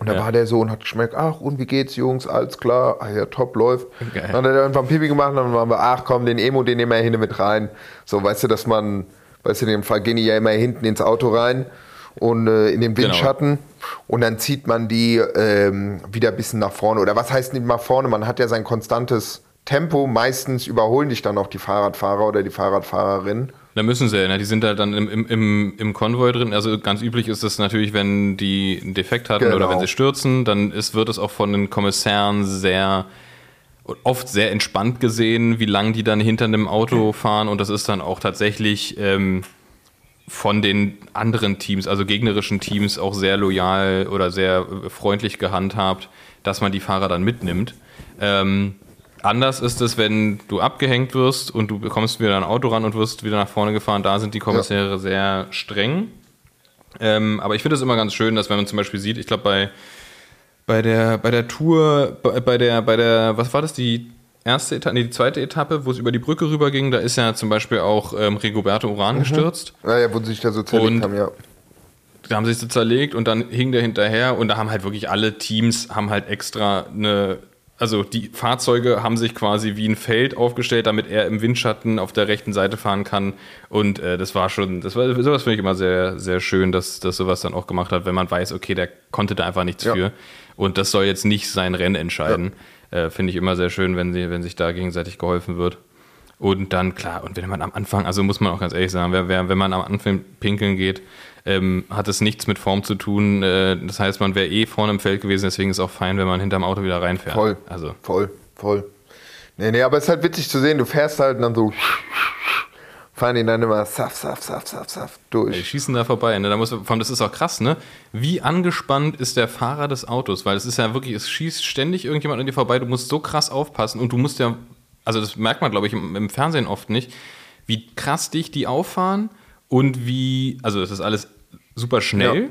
Und da Ja. war der so und hat geschmeckt, ach, und wie geht's, Jungs, alles klar, ah ja, top, läuft. Geil. Dann hat er irgendwann Pipi gemacht und dann waren wir, ach komm, den Emo, den nehmen wir hin mit rein. So, weißt du, dass man, weißt du, in dem Fall gehen die ja immer hinten ins Auto rein und äh, in den Genau. Windschatten und dann zieht man die ähm, wieder ein bisschen nach vorne. Oder was heißt nicht nach vorne? Man hat ja sein konstantes Tempo. Meistens überholen dich dann auch die Fahrradfahrer oder die Fahrradfahrerin. Da müssen sie, ne? die sind halt dann im, im, im, Konvoi drin. Also ganz üblich ist es natürlich, wenn die einen Defekt hatten Genau. oder wenn sie stürzen, dann ist, wird es auch von den Kommissären sehr oft sehr entspannt gesehen, wie lang die dann hinter einem Auto fahren und das ist dann auch tatsächlich ähm, von den anderen Teams, also gegnerischen Teams, auch sehr loyal oder sehr äh, freundlich gehandhabt, dass man die Fahrer dann mitnimmt. Ähm, anders ist es, wenn du abgehängt wirst und du bekommst wieder ein Auto ran und wirst wieder nach vorne gefahren. Da sind die Kommissäre sehr streng. Ähm, aber ich finde es immer ganz schön, dass wenn man zum Beispiel sieht, ich glaube bei, bei, der, bei der Tour, bei, bei der, bei der, was war das, die erste Etappe, nee, die zweite Etappe, wo es über die Brücke rüber ging, da ist ja zum Beispiel auch ähm, Rigoberto Uran gestürzt. Naja, wo sie sich da so zerlegt Und- haben, ja. Da haben sie sich so zerlegt und dann hing der hinterher und da haben halt wirklich alle Teams haben halt extra eine, also die Fahrzeuge haben sich quasi wie ein Feld aufgestellt, damit er im Windschatten auf der rechten Seite fahren kann und äh, das war schon, das war sowas finde ich immer sehr, sehr schön, dass, dass sowas dann auch gemacht hat, wenn man weiß, okay, der konnte da einfach nichts Ja. für und das soll jetzt nicht sein Rennen entscheiden. Äh, finde ich immer sehr schön, wenn, sie, wenn sich da gegenseitig geholfen wird. Und dann, klar, und wenn man am Anfang, also muss man auch ganz ehrlich sagen, wer, wer, wenn man am Anfang pinkeln geht, ähm, hat es nichts mit Form zu tun. Äh, das heißt, man wäre eh vorne im Feld gewesen, deswegen ist es auch fein, wenn man hinterm Auto wieder reinfährt. Voll. Also, Voll, voll. Nee, nee, aber es ist halt witzig zu sehen, du fährst halt und dann so fahren die dann immer saff, saff, saff, saff, saff die durch. schießen da vorbei. Ne? Da muss, vor allem, das ist auch krass, ne? Wie angespannt ist der Fahrer des Autos? Weil es ist ja wirklich, es schießt ständig irgendjemand an dir vorbei. Du musst so krass aufpassen und du musst ja, also das merkt man, glaube ich, im, im Fernsehen oft nicht, wie krass dich die auffahren und wie, also das ist alles super schnell. Ja.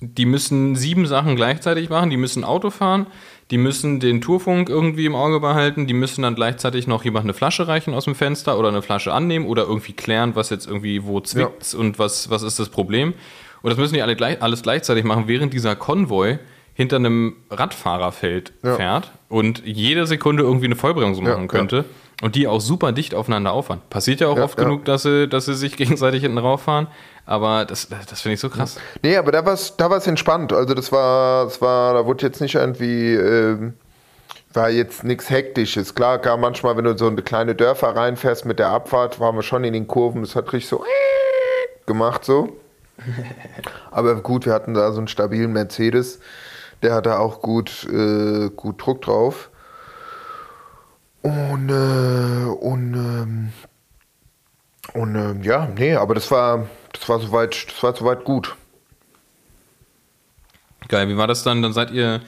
Die müssen sieben Sachen gleichzeitig machen. Die müssen Auto fahren, die müssen den Tourfunk irgendwie im Auge behalten, die müssen dann gleichzeitig noch jemand eine Flasche reichen aus dem Fenster oder eine Flasche annehmen oder irgendwie klären, was jetzt irgendwie wo zwickt und was, was ist das Problem. Und das müssen die alle gleich, alles gleichzeitig machen, während dieser Konvoi hinter einem Radfahrerfeld Ja. fährt und jede Sekunde irgendwie eine Vollbremsung Ja, machen könnte. Und die auch super dicht aufeinander auffahren. Passiert ja auch Ja, oft ja. genug, dass sie, dass sie sich (laughs) gegenseitig hinten rauffahren. Aber das, das finde ich so krass. Nee, aber da war es da war's entspannt. Also das war, das war, da wurde jetzt nicht irgendwie, ähm, war jetzt nichts Hektisches. Klar, gar manchmal, wenn du so eine kleine Dörfer reinfährst mit der Abfahrt, waren wir schon in den Kurven, das hat richtig so (laughs) gemacht so. (laughs) Aber gut, wir hatten da so einen stabilen Mercedes, der hatte auch gut, äh, gut Druck drauf. Und, äh, und, ähm, und ähm, ja, nee, aber das war, das war soweit, das war soweit gut. Geil, wie war das dann? Dann seid ihr,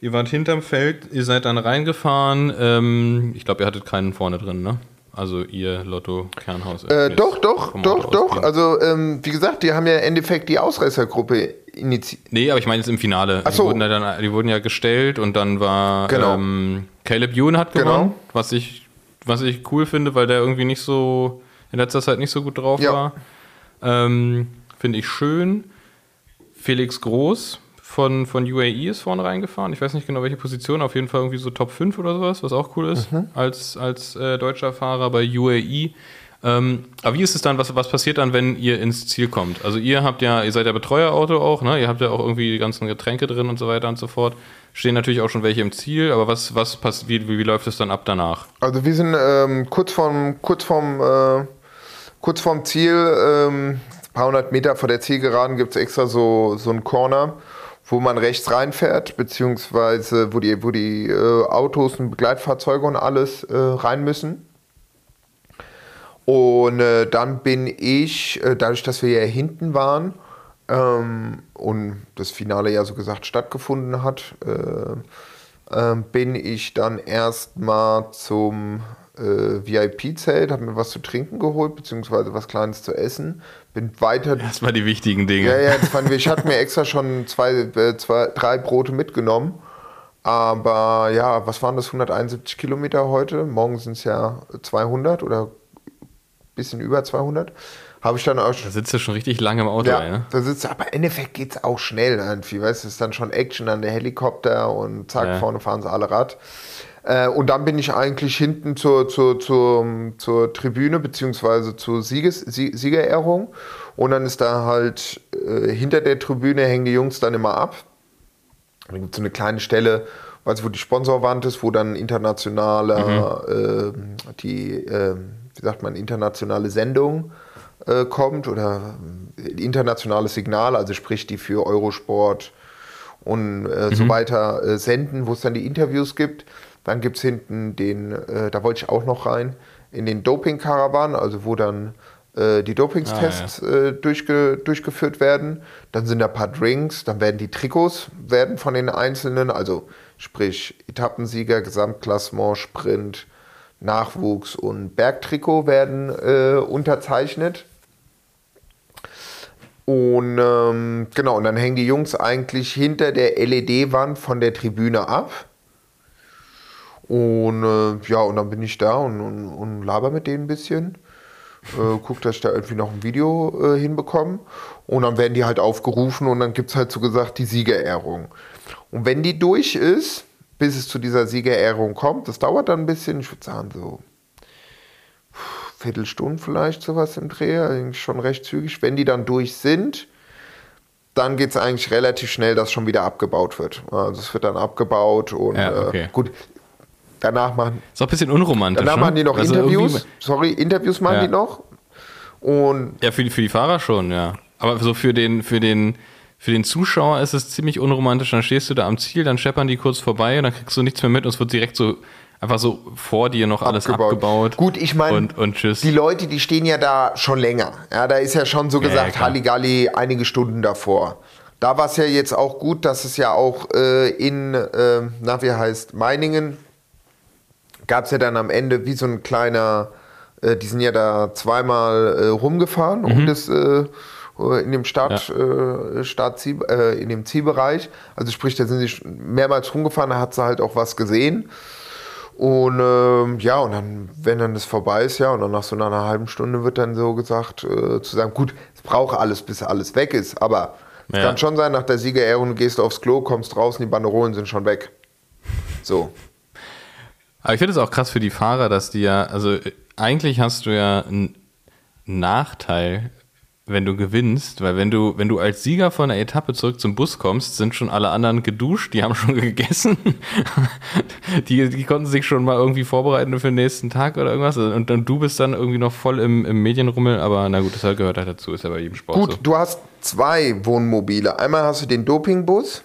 ihr wart hinterm Feld, ihr seid dann reingefahren. Ähm, ich glaube, ihr hattet keinen vorne drin, ne? Also ihr Lotto Kernhaus. Äh, doch, doch, doch, doch. ausgehen. Also, ähm, wie gesagt, die haben ja im Endeffekt die Ausreißergruppe initiiert. Nee, aber ich meine jetzt im Finale. Ach so. Die, wurden ja dann, die wurden ja gestellt und dann war Genau. ähm, Caleb Ewan hat Genau. gewonnen, was ich, was ich cool finde, weil der irgendwie nicht so in letzter Zeit nicht so gut drauf Ja. war. Ähm, finde ich schön. Felix Groß von, von UAE ist vorne reingefahren. Ich weiß nicht genau, welche Position, auf jeden Fall irgendwie so Top 5 oder sowas, was auch cool ist, Mhm. als, als äh, deutscher Fahrer bei UAE. Ähm, aber wie ist es dann, was, was passiert dann, wenn ihr ins Ziel kommt? Also ihr habt ja, ihr seid ja Betreuerauto auch, ne? Ihr habt ja auch irgendwie die ganzen Getränke drin und so weiter und so fort. Stehen natürlich auch schon welche im Ziel, aber was, was pass wie, wie, wie läuft es dann ab danach? Also, wir sind ähm, kurz vorm, kurz vorm, äh, kurz vorm Ziel, ähm, ein paar hundert Meter vor der Zielgeraden gibt es extra so, so einen Corner, wo man rechts reinfährt, beziehungsweise wo die, wo die äh, Autos und Begleitfahrzeuge und alles äh, rein müssen. Und äh, dann bin ich, äh, dadurch, dass wir ja hinten waren ähm, und das Finale ja so gesagt stattgefunden hat, äh, ähm, bin ich dann erstmal zum äh, VIP-Zelt, habe mir was zu trinken geholt, beziehungsweise was Kleines zu essen. Bin weiter. (laughs) Erstmal die wichtigen Dinge. Ja, ja, das fanden wir. Ich hatte mir extra schon zwei, äh, zwei, drei Brote mitgenommen. Aber ja, was waren das? 171 Kilometer heute? Morgen sind es ja 200 oder bisschen über 200. Habe ich dann auch Da sitzt du schon richtig lange im Auto, ja, ey, ne? da sitzt, aber im Endeffekt geht es auch schnell irgendwie, weißt du, es ist dann schon Action an der Helikopter und zack, Ja. vorne fahren sie alle Rad. Äh, und dann bin ich eigentlich hinten zur, zur, zur, zur Tribüne beziehungsweise zur Sieges, Sie, Siegerehrung und dann ist da halt äh, hinter der Tribüne hängen die Jungs dann immer ab. Dann gibt es so eine kleine Stelle, weißt du, wo die Sponsorwand ist, wo dann internationaler, äh, die, äh, wie sagt man, internationale Sendung äh, kommt oder äh, internationales Signal, also sprich die für Eurosport und äh, so weiter äh, senden, wo es dann die Interviews gibt. Dann gibt es hinten den, äh, da wollte ich auch noch rein, in den Doping-Karawan, also wo dann äh, die Dopingstests äh, durchge durchgeführt werden. Dann sind da ein paar Drinks, dann werden die Trikots werden von den Einzelnen, also sprich Etappensieger, Gesamtklassement, Sprint, Nachwuchs und Bergtrikot werden äh, unterzeichnet. Und ähm, genau, und dann hängen die Jungs eigentlich hinter der LED-Wand von der Tribüne ab. Und äh, ja, und dann bin ich da und, und, und laber mit denen ein bisschen. Äh, guck, dass ich da irgendwie noch ein Video äh, hinbekomme. Und dann werden die halt aufgerufen und dann gibt es halt so gesagt die Siegerehrung. Und wenn die durch ist, bis es zu dieser Siegerehrung kommt, das dauert dann ein bisschen, ich würde sagen so Viertelstunde vielleicht sowas im Dreh, eigentlich schon recht zügig. Wenn die dann durch sind, dann geht es eigentlich relativ schnell, dass schon wieder abgebaut wird. Also es wird dann abgebaut und Ja, okay. äh, gut. danach machen, Ist auch ein bisschen unromantisch. danach ne? machen die noch Also Interviews. Sorry, Interviews machen Ja. die noch. Und Ja, für die, für die Fahrer schon, ja. Aber so für den, für den, für den Zuschauer ist es ziemlich unromantisch. Dann stehst du da am Ziel, dann scheppern die kurz vorbei und dann kriegst du nichts mehr mit und es wird direkt so einfach so vor dir noch alles abgebaut. Gut, ich meine, und, und die Leute, die stehen ja da schon länger. Ja, da ist ja schon so Ja, gesagt ja, klar. Halligalli einige Stunden davor. Da war es ja jetzt auch gut, dass es ja auch äh, in, äh, na wie heißt, Meiningen, gab es ja dann am Ende wie so ein kleiner, äh, die sind ja da zweimal äh, rumgefahren Mhm. um das, äh, in dem Start, äh, Startziel, äh, in dem Zielbereich. Also sprich, da sind sie mehrmals rumgefahren, da hat sie halt auch was gesehen. Und ähm, ja, und dann, wenn dann das vorbei ist, ja, und dann nach so einer halben Stunde wird dann so gesagt, äh, zu sagen, gut, es braucht alles, bis alles weg ist. Aber es Ja. kann schon sein, nach der Siegerehrung du gehst aufs Klo, kommst draußen, die Banderolen sind schon weg. So. Aber ich finde es auch krass für die Fahrer, dass die ja, also äh, eigentlich hast du ja einen Nachteil, wenn du gewinnst, weil wenn du, wenn du als Sieger von der Etappe zurück zum Bus kommst, sind schon alle anderen geduscht, die haben (laughs) schon gegessen, die, die konnten sich schon mal irgendwie vorbereiten für den nächsten Tag oder irgendwas und, und du bist dann irgendwie noch voll im, im Medienrummel, aber na gut, das halt gehört halt dazu, ist ja bei jedem Sport Gut, so. du hast zwei Wohnmobile. Einmal hast du den Dopingbus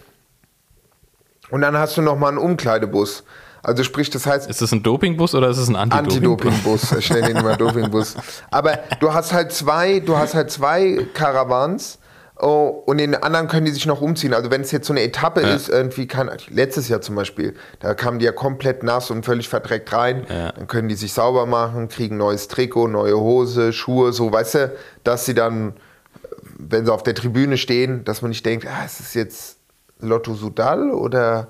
und dann hast du nochmal einen Umkleidebus. Also sprich, das heißt, Ist das ein Dopingbus oder ist es ein Anti-Doping? Anti-Doping-Bus. (laughs) Ich nenne ihn immer Doping-Bus. Aber du hast halt zwei, du hast halt zwei Caravans. Oh, und in den anderen können die sich noch umziehen. Also wenn es jetzt so eine Etappe Ja. ist, irgendwie kann letztes Jahr zum Beispiel, da kamen die ja komplett nass und völlig verdreckt rein. Ja. Dann können die sich sauber machen, kriegen neues Trikot, neue Hose, Schuhe, so, weißt du, dass sie dann, wenn sie auf der Tribüne stehen, dass man nicht denkt, ah, ist es jetzt Lotto Sudal oder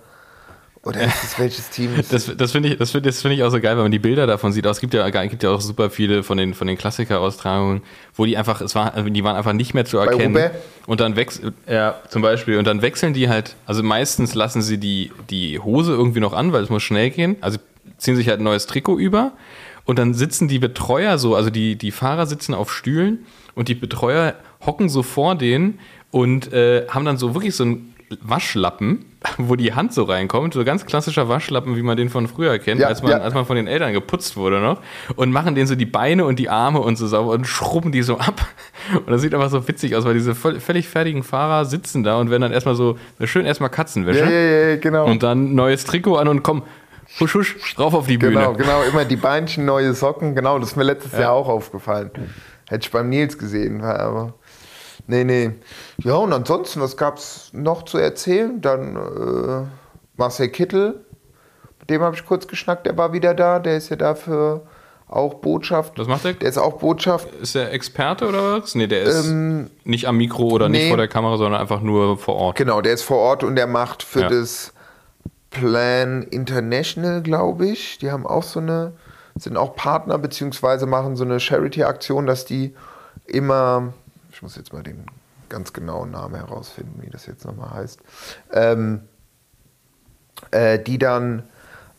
oder ist es welches Team? (laughs) Das, das finde ich, das find, das find ich auch so geil, wenn man die Bilder davon sieht. Aber Es gibt ja, gibt ja auch super viele von den, von den Klassiker-Austragungen, wo die einfach, es war, die waren einfach nicht mehr zu erkennen. Roubaix? Und dann wechseln, ja, zum Beispiel, und dann wechseln die halt, also meistens lassen sie die, die Hose irgendwie noch an, weil es muss schnell gehen. Also ziehen sich halt ein neues Trikot über. Und dann sitzen die Betreuer so, also die, die Fahrer sitzen auf Stühlen und die Betreuer hocken so vor denen und äh, haben dann so wirklich so einen Waschlappen, wo die Hand so reinkommt, so ganz klassischer Waschlappen, wie man den von früher kennt, Ja, als, man, ja. als man von den Eltern geputzt wurde noch und machen denen so die Beine und die Arme und so sauber und schrubben die so ab. Und das sieht einfach so witzig aus, weil diese völlig fertigen Fahrer sitzen da und werden dann erstmal so, schön erstmal Katzenwäsche ja, ja, ja, genau. und dann neues Trikot an und komm, husch, husch, rauf auf die Bühne. Genau, genau, immer die Beinchen, neue Socken, genau, das ist mir letztes Jahr auch aufgefallen. Hätte ich beim Nils gesehen, aber. Nee, nee. Ja, und ansonsten, was gab es noch zu erzählen? Dann äh, Marcel Kittel, mit dem habe ich kurz geschnackt, der war wieder da, der ist ja dafür auch Botschaft. Was macht der? Der ist auch Botschaft. Ist der Experte oder was? Nee, der ist Ähm, nicht am Mikro oder nicht nee. vor der Kamera, sondern einfach nur vor Ort. Genau, der ist vor Ort und der macht für Ja. das Plan International, glaube ich. Die haben auch so eine, sind auch Partner, beziehungsweise machen so eine Charity-Aktion, dass die immer, ich muss jetzt mal den ganz genauen Namen herausfinden, wie das jetzt nochmal heißt, ähm, äh, die dann,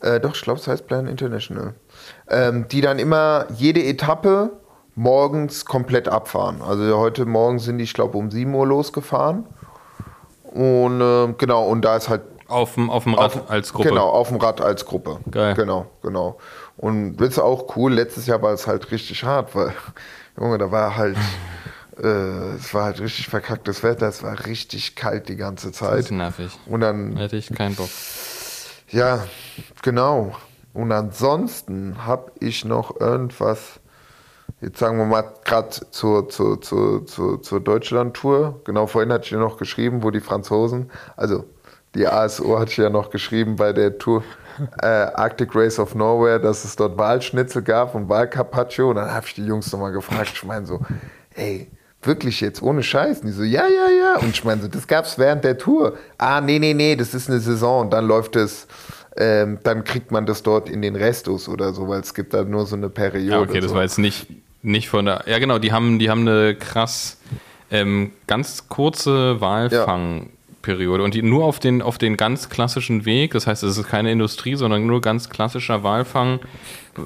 äh, doch, ich glaube, es heißt Plan International, ähm, die dann immer jede Etappe morgens komplett abfahren. Also heute Morgen sind die, ich glaube, um 7 Uhr losgefahren. Und äh, genau, und da ist halt Auf dem, auf dem Rad auf- als Gruppe. Genau, auf dem Rad als Gruppe. Geil. Genau, genau. Und das ist auch cool. Letztes Jahr war es halt richtig hart, weil, (laughs) Junge, da war halt, (laughs) äh, es war halt richtig verkacktes Wetter. Es war richtig kalt die ganze Das Zeit. ist nervig. Und dann, Hätte ich keinen Bock. ja, genau. Und ansonsten habe ich noch irgendwas, jetzt sagen wir mal, gerade zur, zur, zur, zur, zur Deutschland-Tour. Genau, vorhin hatte ich ja noch geschrieben, wo die Franzosen, also die ASO hatte ich ja noch geschrieben bei der Tour äh, Arctic Race of Norway, dass es dort Walschnitzel gab und Walcarpaccio. Und dann habe ich die Jungs nochmal gefragt, ich meine so, ey, wirklich jetzt ohne Scheiß? Und die so, ja, ja, ja. Und ich meine so, das gab es während der Tour. Ah, nee, nee, nee, das ist eine Saison und dann läuft es, ähm, dann kriegt man das dort in den Restos oder so, weil es gibt da nur so eine Periode. Ja, okay, das so. war jetzt nicht, nicht von der. Ja, genau, die haben, die haben eine krass ähm, ganz kurze Walfangperiode und die nur auf den, auf den ganz klassischen Weg. Das heißt, es ist keine Industrie, sondern nur ganz klassischer Walfang.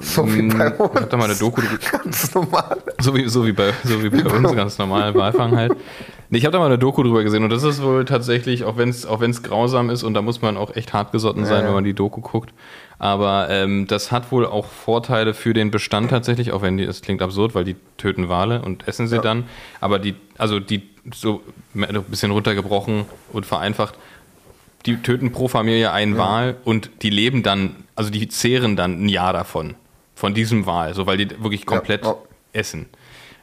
So wie bei Hm, Ich hab da mal eine uns. Doku, (laughs) Ganz normal. so wie, so wie bei, so wie bei uns, ganz normal Walfang halt. Nee, ich habe da mal eine Doku drüber gesehen und das ist wohl tatsächlich, auch wenn es auch wenn's grausam ist und da muss man auch echt hartgesotten sein, Ja, ja. wenn man die Doku guckt. Aber ähm, das hat wohl auch Vorteile für den Bestand tatsächlich, auch wenn die, das klingt absurd, weil die töten Wale und essen sie dann. Aber die, also die so ein bisschen runtergebrochen und vereinfacht, die töten pro Familie einen Wal und die leben dann, also die zehren dann ein Jahr davon, von diesem Wal, so weil die wirklich komplett Ja. essen.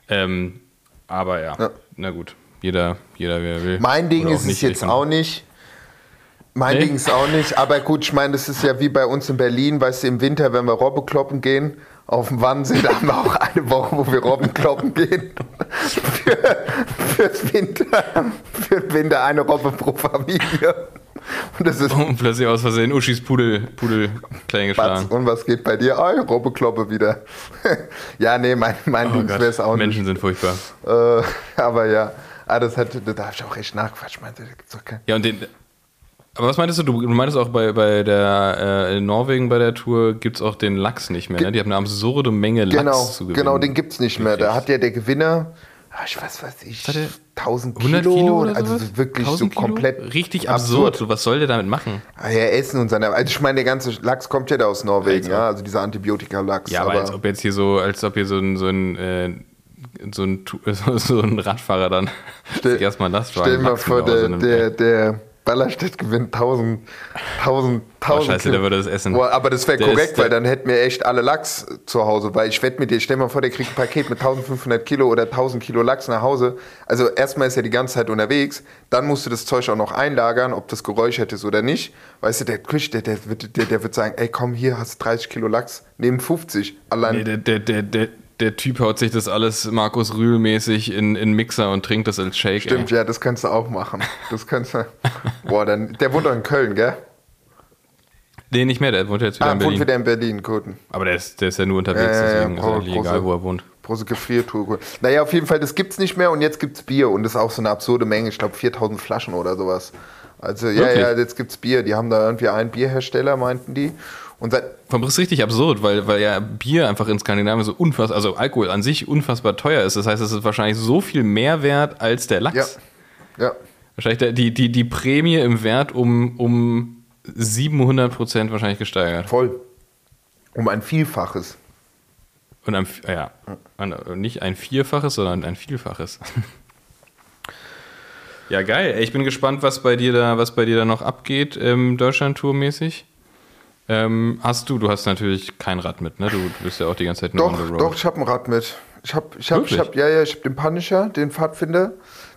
Ähm, aber ja, Ja. na gut, jeder, jeder wer will. Mein Ding ist es jetzt auch nicht. Mein Nee? Ding ist auch nicht. Aber gut, ich meine, das ist ja wie bei uns in Berlin, weißt du, im Winter, wenn wir Robbe kloppen gehen, auf dem Wannsee, da haben wir auch eine Woche, wo wir Robben kloppen gehen. (laughs) Für, fürs Winter, für den Winter eine Robbe pro Familie. Und das ist Und plötzlich aus Versehen Uschis Pudel, Pudel klein geschlagen. Und was geht bei dir? Ah, Robbe kloppe wieder. (laughs) ja, nee, mein, mein Oh Ding Gott, wäre es auch Menschen sind furchtbar. nicht. Äh, (laughs) aber ja, ah, das hat, da habe ich auch echt nachgequatscht. Ich meinte, kein. Ja, und den. Aber was meintest du? Du, meintest auch bei, bei der äh, in Norwegen bei der Tour gibt es auch den Lachs nicht mehr. Ne? Die haben eine absurde Menge Lachs Genau, zu gewinnen. genau, den gibt's nicht mehr. Da hat ja der Gewinner, ah, ich weiß, weiß ich, hat er? 1000 Kilo, 100 Kilo oder also sowas? wirklich so 1000 Kilo? komplett Richtig absurd. So, was soll der damit machen? Ah, ja, Essen und seine, also ich meine, der ganze Lachs kommt ja da aus Norwegen, Als ja, also dieser Antibiotika-Lachs. Ja, aber, als ob jetzt hier so, als ob hier so ein, so ein, äh, so ein, (laughs) so ein Radfahrer dann erstmal das Stell dir mal vor, der, der, der Ballerstedt gewinnt 1000, 1000, 1000 Oh, scheiße, der würde das essen. Boah, aber das wäre korrekt, weil dann hätten wir echt alle Lachs zu Hause. Weil ich wette mit dir, stell dir mal vor, der kriegt ein Paket mit 1500 Kilo oder 1000 Kilo Lachs nach Hause. Also erstmal ist er die ganze Zeit unterwegs, dann musst du das Zeug auch noch einlagern, ob das geräuchert ist oder nicht. Weißt du, der Küche, der, der, wird- der, der wird sagen, ey komm, hier hast du 30 Kilo Lachs, neben 50. Allein Nee, der, der, der, der, der Typ haut sich das alles Markus Rühl-mäßig in, in Mixer und trinkt das als Shake. Stimmt, ey. ja, das kannst du auch machen. Das kannst du. (laughs) Boah, dann, der wohnt doch in Köln, gell? Nee, nicht mehr, der wohnt jetzt wieder Ah, in wohnt Berlin. wieder in Berlin, gut. Aber der ist, der ist ja nur unterwegs, Ja, ja, ja, deswegen ist brauche- eigentlich brauche- egal, wo er wohnt. Große Gefriertour. Naja, auf jeden Fall, das gibt's nicht mehr und jetzt gibt's Bier und das ist auch so eine absurde Menge. Ich glaube 4000 Flaschen oder sowas. Also, ja, Wirklich? ja, jetzt gibt's Bier. Die haben da irgendwie einen Bierhersteller, meinten die. Und seit, ist richtig absurd, weil, weil ja Bier einfach in Skandinavien so unfassbar, also Alkohol an sich unfassbar teuer ist. Das heißt, es ist wahrscheinlich so viel mehr wert als der Lachs. ja, ja, Wahrscheinlich der, die, die, die Prämie im Wert um, um 700 Prozent wahrscheinlich gesteigert. voll. Um ein Vielfaches. Und ein, ja, nicht ein Vierfaches, sondern ein Vielfaches. ja, geil. Ich bin gespannt, was bei dir da, was bei dir da noch abgeht, ähm, Deutschland-Tour-mäßig. Ähm, hast du, du hast natürlich kein Rad mit, ne? Du, du bist ja auch die ganze Zeit nur on Doch, the road. doch, ich habe ein Rad mit. Ich habe, ich habe, ich habe, ja, ja, ich habe den Punisher, den Pfadfinder.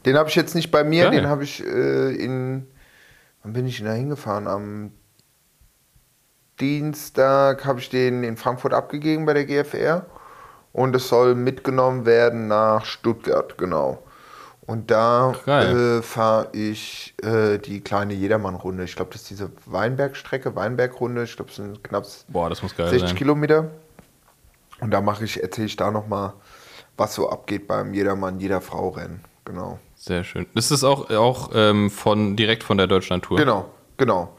Den habe ich jetzt nicht bei mir, Geil. den habe ich äh, in, wann bin ich denn da hingefahren? Am Dienstag habe ich den in Frankfurt abgegeben bei der GFR und es soll mitgenommen werden nach Stuttgart, genau. Und da äh, fahre ich äh, die kleine Jedermann-Runde. Ich glaube, das ist diese Weinbergstrecke, Weinbergrunde. Ich glaube, es sind knapp Boah, das muss geil 60 sein. Kilometer. Und da mache ich, erzähle ich da nochmal, was so abgeht beim Jedermann, jeder Frau Rennen. Genau. Sehr schön. Das ist auch, auch ähm, von, direkt von der Deutschland-Tour. Genau, genau.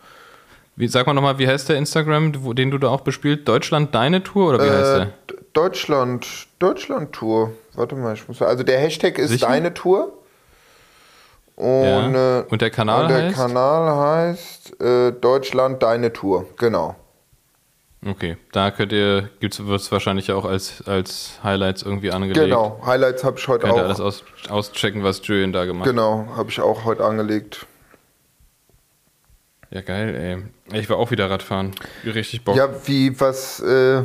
Wie, sag mal nochmal, wie heißt der Instagram, wo, den du da auch bespielt? Deutschland deine Tour oder wie heißt Äh, der? D- Deutschland, Deutschland Tour. Warte mal, ich muss. Also der Hashtag ist Sicher? deine Tour. Und, Ja. äh, Und der Kanal und der heißt? Kanal heißt äh, Deutschland deine Tour. Genau. Okay, da könnt ihr, wird es wahrscheinlich auch als, als Highlights irgendwie angelegt. Genau. Highlights habe ich heute Könnt ihr auch. alles aus, auschecken, was Julian da gemacht hat. Genau, habe ich auch heute angelegt. Ja, geil, ey. Ich war auch wieder Radfahren. Richtig Bock. Ja, wie, was, äh,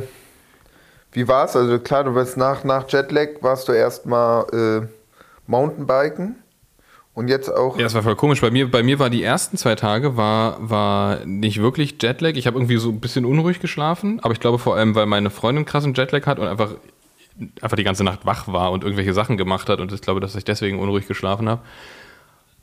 wie war's? Also klar, du warst nach, nach Jetlag, warst du erstmal äh, Mountainbiken und jetzt auch. Ja, das war voll komisch. Bei mir, bei mir war die ersten zwei Tage war, war nicht wirklich Jetlag. Ich habe irgendwie so ein bisschen unruhig geschlafen, aber ich glaube vor allem, weil meine Freundin krassen Jetlag hat und einfach, einfach die ganze Nacht wach war und irgendwelche Sachen gemacht hat und ich glaube, dass ich deswegen unruhig geschlafen habe.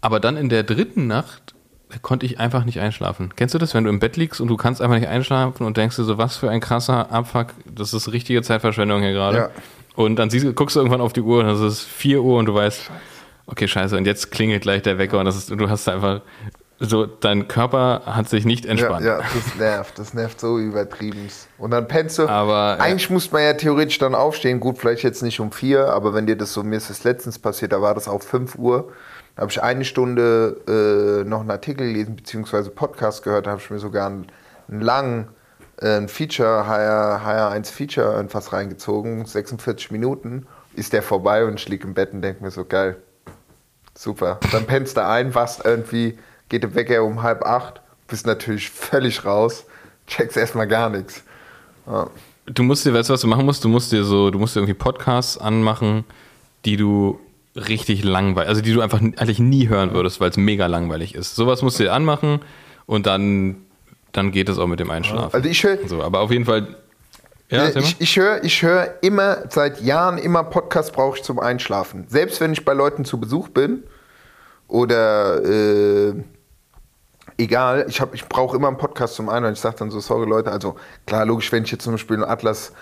Aber dann in der dritten Nacht konnte ich einfach nicht einschlafen. Kennst du das, wenn du im Bett liegst und du kannst einfach nicht einschlafen und denkst dir so, was für ein krasser Abfuck, das ist richtige Zeitverschwendung hier gerade. Ja. Und dann siehst, guckst du irgendwann auf die Uhr und es ist 4 Uhr und du weißt, okay, scheiße, und jetzt klingelt gleich der Wecker und das ist, du hast einfach so, dein Körper hat sich nicht Ja, entspannt. ja, das nervt. Das nervt so übertrieben. Und dann pennst du. Aber, ja. eigentlich muss man ja theoretisch dann aufstehen. Gut, vielleicht jetzt nicht um vier, aber wenn dir das so, mir ist das letztens passiert, da war das auf 5 Uhr. Habe ich eine Stunde äh, noch einen Artikel gelesen, beziehungsweise Podcast gehört. Da habe ich mir sogar einen, einen langen äh, ein Feature, HR, HR1 Feature, irgendwas reingezogen. 46 Minuten. Ist der vorbei und ich liege im Bett und denke mir so, geil. Super. Dann pennst du ein, wachst irgendwie, geht der Wecker um halb acht, bist natürlich völlig raus, checkst erstmal gar nichts. Ja. Du musst dir, weißt du, was du machen musst? Du musst dir so, du musst dir irgendwie Podcasts anmachen, die du richtig langweilig, also die du einfach eigentlich nie hören würdest, weil es mega langweilig ist. Sowas musst du dir anmachen und dann, dann geht es auch mit dem Einschlafen. Also ich höre so, aber auf jeden Fall. Ja, ich, ich höre ich hör immer, seit Jahren immer Podcasts brauche ich zum Einschlafen. Selbst wenn ich bei Leuten zu Besuch bin oder äh, egal, ich, hab- ich brauche immer einen Podcast zum Einhören. Ich sage dann so, sorry Leute, also klar, logisch, wenn ich jetzt zum Beispiel in Atlas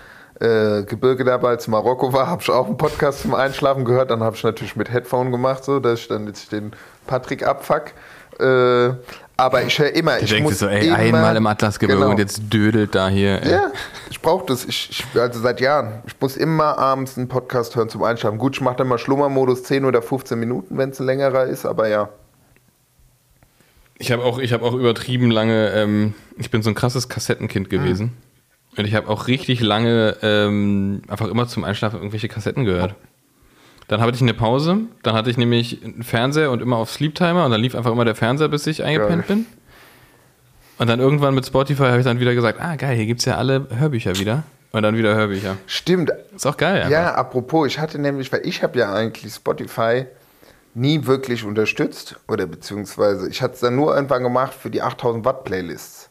äh, Gebirge dabei als Marokko war, habe ich auch einen Podcast zum Einschlafen gehört. Dann habe ich natürlich mit Headphone gemacht, so dass ich dann jetzt den Patrick abfuck. Äh, aber ich höre immer. Du ich denkst muss dir so, ey, immer, einmal im Atlasgebirge Genau. und jetzt dödelt da hier. Ey. Ja, ich brauche das. Ich, ich, also seit Jahren. Ich muss immer abends einen Podcast hören zum Einschlafen. Gut, ich mache dann mal Schlummermodus 10 oder 15 Minuten, wenn es ein längerer ist, aber ja. Ich habe auch, ich hab auch übertrieben lange, ähm, ich bin so ein krasses Kassettenkind gewesen. Und ich habe auch richtig lange ähm, einfach immer zum Einschlafen irgendwelche Kassetten gehört. Dann hatte ich eine Pause, dann hatte ich nämlich einen Fernseher und immer auf Sleep Timer und dann lief einfach immer der Fernseher, bis ich eingepennt Geil. bin. Und dann irgendwann mit Spotify habe ich dann wieder gesagt, ah geil, hier gibt es ja alle Hörbücher wieder. Und dann wieder Hörbücher. Stimmt. Ist auch geil, Ja, apropos, ich hatte nämlich, weil ich habe ja eigentlich Spotify nie wirklich unterstützt oder beziehungsweise ich hatte es dann nur irgendwann gemacht für die 8000 Watt Playlists.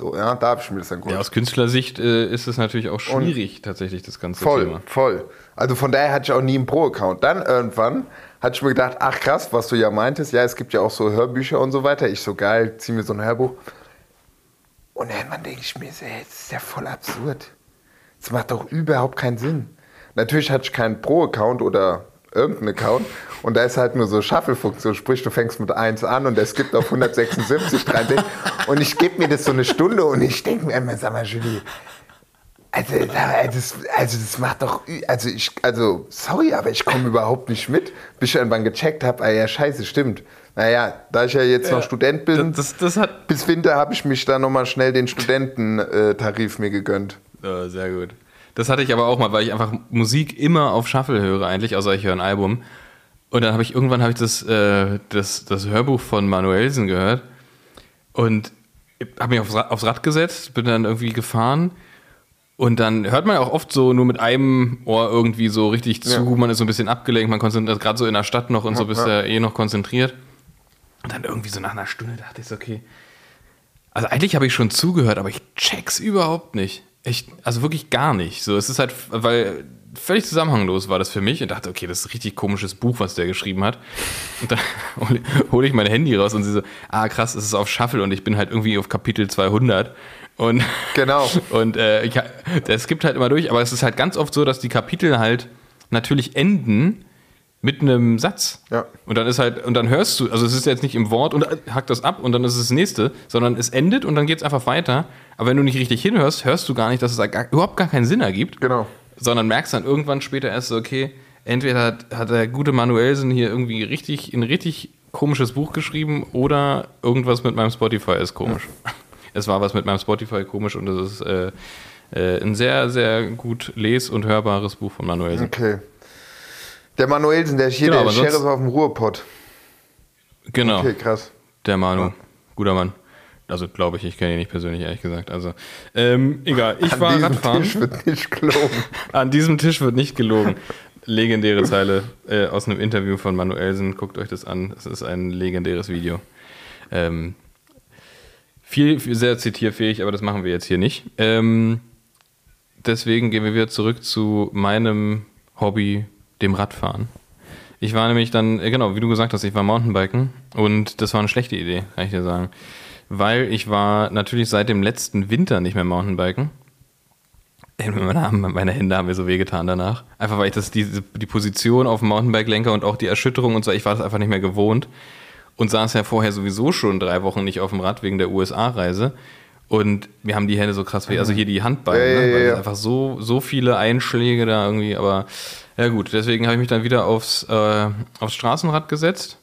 So, ja, da habe ich mir das dann geholt. Ja, aus Künstlersicht äh, ist es natürlich auch schwierig, tatsächlich, das ganze Voll, Thema. voll. Also von daher hatte ich auch nie einen Pro-Account. Dann irgendwann hatte ich mir gedacht, ach krass, was du ja meintest, ja, es gibt ja auch so Hörbücher und so weiter. Ich so geil, zieh mir so ein Hörbuch. Und irgendwann denke ich mir, ey, das ist ja voll absurd. Das macht doch überhaupt keinen Sinn. Natürlich hatte ich keinen Pro-Account oder irgendeinen Account und da ist halt nur so Shuffle-Funktion, sprich du fängst mit 1 an und der skippt auf 176, 63 und ich gebe mir das so eine Stunde und ich denke mir immer, sag mal Julie, also, da- das, also das macht doch, also ich, also sorry, aber ich komme überhaupt nicht mit, bis ich irgendwann gecheckt habe, ah ja scheiße, stimmt. Naja, da ich ja jetzt noch Student bin, Das, das bis Winter habe ich mich da nochmal schnell den Studententarif mir gegönnt. Ja, sehr gut. Das hatte ich aber auch mal, weil ich einfach Musik immer auf Shuffle höre eigentlich, außer ich höre ein Album. Und dann habe ich irgendwann habe ich das, äh, das, das Hörbuch von Manuelsen gehört und habe mich aufs Rad, aufs Rad gesetzt, bin dann irgendwie gefahren und dann hört man ja auch oft so nur mit einem Ohr irgendwie so richtig zu, Ja. man ist so ein bisschen abgelenkt, man konzentriert gerade so in der Stadt noch und so bist Ja. ja eh noch konzentriert. Und dann irgendwie so nach einer Stunde dachte ich so, okay, also eigentlich habe ich schon zugehört, aber ich check's überhaupt nicht. Ich, also wirklich gar nicht. So, es ist halt, weil völlig zusammenhanglos war das für mich und dachte, okay, das ist ein richtig komisches Buch, was der geschrieben hat. Und dann (laughs) hole hol ich mein Handy raus und sie so, ah krass, es ist auf Shuffle und ich bin halt irgendwie auf Kapitel 200. Und, (laughs) Genau. und äh, ich, das gibt halt immer durch, aber es ist halt ganz oft so, dass die Kapitel halt natürlich enden mit einem Satz. Ja. Und dann ist halt, und dann hörst du, also es ist jetzt nicht im Wort und hackt das ab und dann ist es das nächste, sondern es endet und dann geht es einfach weiter. Aber wenn du nicht richtig hinhörst, hörst du gar nicht, dass es gar, überhaupt gar keinen Sinn ergibt. Genau. Sondern merkst dann irgendwann später erst so, okay, entweder hat, hat der gute Manuelsen hier irgendwie richtig, ein richtig komisches Buch geschrieben oder irgendwas mit meinem Spotify ist komisch. (laughs) Es war was mit meinem Spotify komisch und es ist äh, äh, ein sehr, sehr gut les- und hörbares Buch von Manuelsen. Okay. Der Manuelsen, der ist hier, Genau, der Sheriff auf dem Ruhrpott. Genau. Okay, krass. Der Manu. Guter Mann. Also glaube ich, ich kenne ihn nicht persönlich, ehrlich gesagt. Also, ähm, egal. Ich An war diesem Radfahren. Tisch wird nicht gelogen. (laughs) An diesem Tisch wird nicht gelogen. Legendäre Zeile äh, aus einem Interview von Manuelsen. Guckt euch das an. Es ist ein legendäres Video. Ähm, viel, viel, sehr zitierfähig, aber das machen wir jetzt hier nicht. Ähm, deswegen gehen wir wieder zurück zu meinem Hobby, dem Radfahren. Ich war nämlich dann, äh, genau, wie du gesagt hast, ich war Mountainbiken und das war eine schlechte Idee, kann ich dir sagen. Weil ich war natürlich seit dem letzten Winter nicht mehr Mountainbiken. Ey, Meine, Hände haben mir so wehgetan danach. Einfach weil ich das, die, die Position auf dem Mountainbike-Lenker und auch die Erschütterung und so, ich war das einfach nicht mehr gewohnt. und saß ja vorher sowieso schon drei Wochen nicht auf dem Rad wegen der USA-Reise. Und wir haben die Hände so krass weh, also hier die Handballen, Ja, ja, ne? weil ja. einfach so, so viele Einschläge da irgendwie, aber ja gut, deswegen habe ich mich dann wieder aufs, äh, aufs Straßenrad gesetzt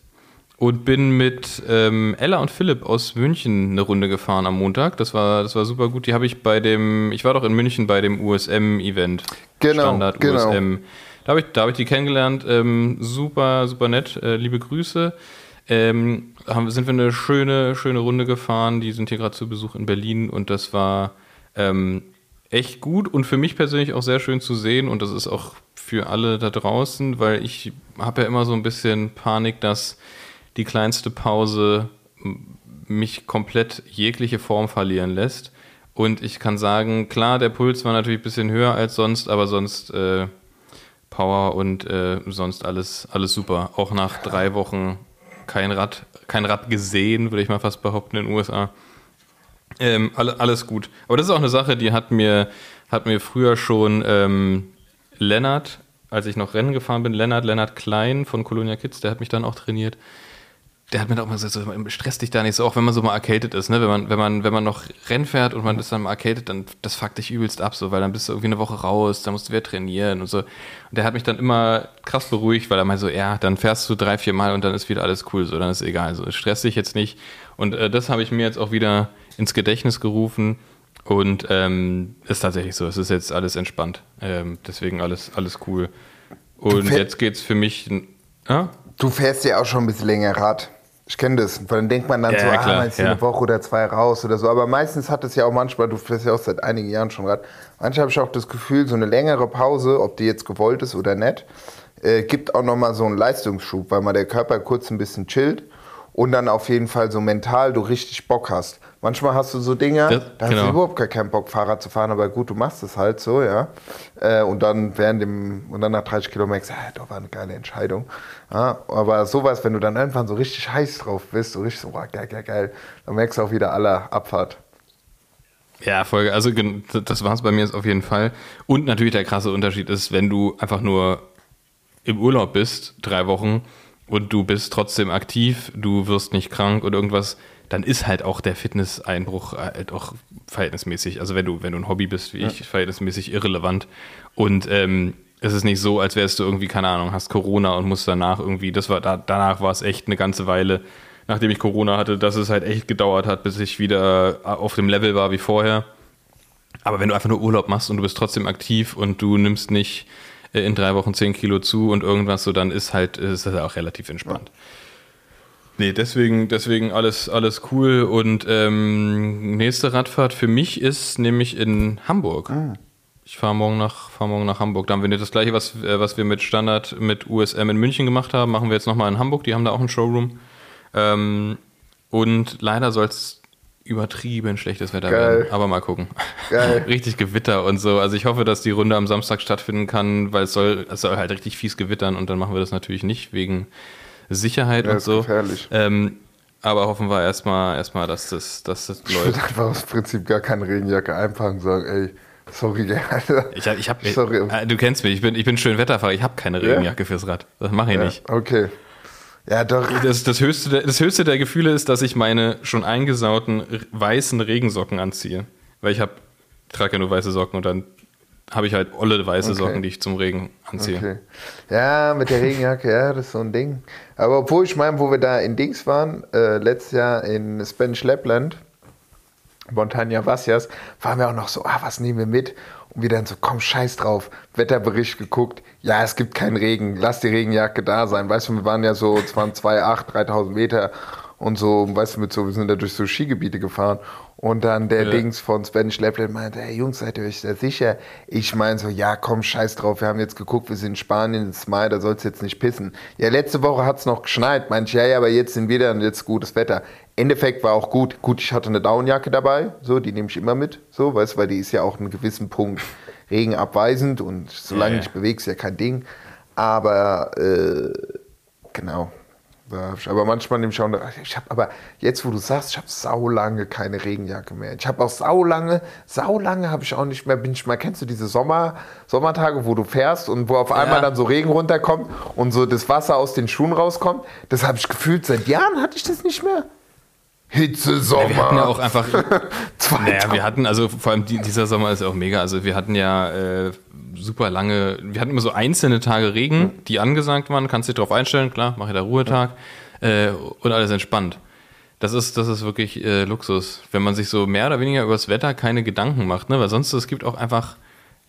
und bin mit ähm, Ella und Philipp aus München eine Runde gefahren am Montag. Das war, das war super gut. Die habe ich bei dem, ich war doch in München bei dem USM-Event. Genau, Standard genau. USM. Da habe ich, da hab ich die kennengelernt. Ähm, super, super nett. Äh, liebe Grüße. Ähm, haben, sind wir eine schöne, schöne Runde gefahren. Die sind hier gerade zu Besuch in Berlin und das war ähm, echt gut und für mich persönlich auch sehr schön zu sehen und das ist auch für alle da draußen, weil ich habe ja immer so ein bisschen Panik, dass die kleinste Pause mich komplett jegliche Form verlieren lässt. Und ich kann sagen, klar, der Puls war natürlich ein bisschen höher als sonst, aber sonst äh, Power und äh, sonst alles, alles super. Auch nach drei Wochen kein Rad, kein Rad gesehen, würde ich mal fast behaupten, in den USA. Ähm, alle, alles gut. Aber das ist auch eine Sache, die hat mir, hat mir früher schon ähm, Lennart, als ich noch Rennen gefahren bin, Lennart, Lennart Klein von Colonia Kids, der hat mich dann auch trainiert. Der hat mir auch mal gesagt, so, stress dich da nicht so, auch wenn man so mal erkältet ist, ne? Wenn man, wenn man, wenn man noch Rennen fährt und man ist dann mal erkältet, dann das fuckt dich übelst ab, so, weil dann bist du irgendwie eine Woche raus, dann musst du wieder trainieren und so. Und der hat mich dann immer krass beruhigt, weil er meinte so, ja, dann fährst du drei, vier Mal und dann ist wieder alles cool, so, dann ist egal, so, stress dich jetzt nicht. Und äh, das habe ich mir jetzt auch wieder ins Gedächtnis gerufen und ähm, ist tatsächlich so, es ist jetzt alles entspannt, ähm, deswegen alles, alles cool. Und jetzt geht's für mich, ja? Du fährst ja auch schon ein bisschen länger Rad. Ich kenne das. Weil dann denkt man dann Ja, so, ja, ah, klar, man ist ja. eine Woche oder zwei raus oder so. Aber meistens hat es ja auch manchmal, du fährst ja auch seit einigen Jahren schon Rad, manchmal habe ich auch das Gefühl, so eine längere Pause, ob die jetzt gewollt ist oder nicht, äh, gibt auch nochmal so einen Leistungsschub, weil mal der Körper kurz ein bisschen chillt und dann auf jeden Fall so mental du richtig Bock hast. Manchmal hast du so Dinge, Das- da hast genau. du überhaupt gar keinen Bock, Fahrrad zu fahren, aber gut, du machst es halt so, ja. Äh, und dann während dem, und dann nach 30 Kilometern, ah, das war eine geile Entscheidung. Ja, aber sowas, wenn du dann irgendwann so richtig heiß drauf bist, so richtig so, wow, geil, geil, geil, dann merkst du auch wieder aller Abfahrt. Ja, Folge. Also das war es bei mir jetzt auf jeden Fall. Und natürlich der krasse Unterschied ist, wenn du einfach nur im Urlaub bist, drei Wochen, und du bist trotzdem aktiv, du wirst nicht krank oder irgendwas, dann ist halt auch der Fitnesseinbruch halt auch verhältnismäßig, also wenn du, wenn du ein Hobby bist wie ich, verhältnismäßig irrelevant. Und ähm, es ist nicht so, als wärst du irgendwie, keine Ahnung, hast Corona und musst danach irgendwie, das war da, danach war es echt eine ganze Weile, nachdem ich Corona hatte, dass es halt echt gedauert hat, bis ich wieder auf dem Level war wie vorher. Aber wenn du einfach nur Urlaub machst und du bist trotzdem aktiv und du nimmst nicht äh, in drei Wochen 10 Kilo zu und irgendwas so, dann ist halt, ist das auch relativ entspannt. Nee, deswegen, deswegen alles, alles cool. Und ähm, nächste Radfahrt für mich ist nämlich in Hamburg. Ich fahre morgen, nach, fahr morgen nach Hamburg. Da haben wir das gleiche, was, äh, was wir mit Standard mit USM in München gemacht haben, machen wir jetzt nochmal in Hamburg. Die haben da auch einen Showroom. Ähm, und leider soll es übertrieben schlechtes Wetter Geil. werden. Aber mal gucken. Geil. (laughs) richtig Gewitter und so. Also ich hoffe, dass die Runde am Samstag stattfinden kann, weil es soll, es soll halt richtig fies gewittern und dann machen wir das natürlich nicht wegen Sicherheit Ja, und so. gefährlich. Ähm, aber hoffen wir erstmal, erstmal dass, das, dass das Ich würde läuft. einfach aus Prinzip gar keine Regenjacke einpacken und sagen, ey, sorry, (laughs) Alter. Ich hab, ich hab, Sorry. äh, du kennst mich, ich bin, ich bin schön Wetterfahrer, ich habe keine Ja? Regenjacke fürs Rad. Das mache ich Ja, nicht. okay. Ja, doch. Das, das, höchste, der- das höchste der Gefühle ist, dass ich meine schon eingesauten weißen Regensocken anziehe. Weil ich habe, trage ja nur weiße Socken und dann habe ich halt olle weiße Okay. Socken, die ich zum Regen anziehe. Okay. Ja, mit der Regenjacke, ja, das ist so ein Ding. Aber obwohl ich meine, wo wir da in Dings waren, äh, letztes Jahr in Spanish Lapland, Montaña Vacias, waren wir auch noch so, ah, was nehmen wir mit? Und wir dann so, komm, scheiß drauf. Wetterbericht geguckt, ja, es gibt keinen Regen, lass die Regenjacke da sein. Weißt du, wir waren ja so, es waren 2,8, 3000 Meter und so, weißt du, mit so, wir sind da durch so Skigebiete gefahren. Und dann der Ja. Dings von Spanish Lapland meinte, hey Jungs, seid ihr euch da sicher? Ich meine so, ja komm, scheiß drauf, wir haben jetzt geguckt, wir sind in Spanien, es ist Mai, da soll es jetzt nicht pissen. Ja, letzte Woche hat es noch geschneit, meinte ich, ja, ja, aber jetzt sind wir dann jetzt gutes Wetter. Endeffekt war auch gut. Gut, ich hatte eine Downjacke dabei, so, die nehme ich immer mit, so, weißt du, weil die ist ja auch einen gewissen Punkt regenabweisend und solange ja. ich bewege, ist ja kein Ding. Aber, äh, genau. Aber manchmal nehme ich auch, ich habe aber jetzt, wo du sagst, ich habe saulange keine Regenjacke mehr. Ich habe auch saulange, saulange habe ich auch nicht mehr, bin ich mal, kennst du diese Sommer, Sommertage, wo du fährst und wo auf einmal dann so Regen runterkommt und so das Wasser aus den Schuhen rauskommt? Das habe ich gefühlt, seit Jahren hatte ich das nicht mehr. Hitze, Sommer. Wir hatten ja auch einfach. (laughs) Zwei naja, wir hatten, also vor allem die, dieser Sommer ist ja auch mega. Also wir hatten ja äh, super lange, wir hatten immer so einzelne Tage Regen, die angesagt waren. Kannst dich drauf einstellen, klar, mache ich da Ruhetag äh, und alles entspannt. Das ist, das ist wirklich äh, Luxus, wenn man sich so mehr oder weniger über das Wetter keine Gedanken macht, ne? Weil sonst es gibt auch einfach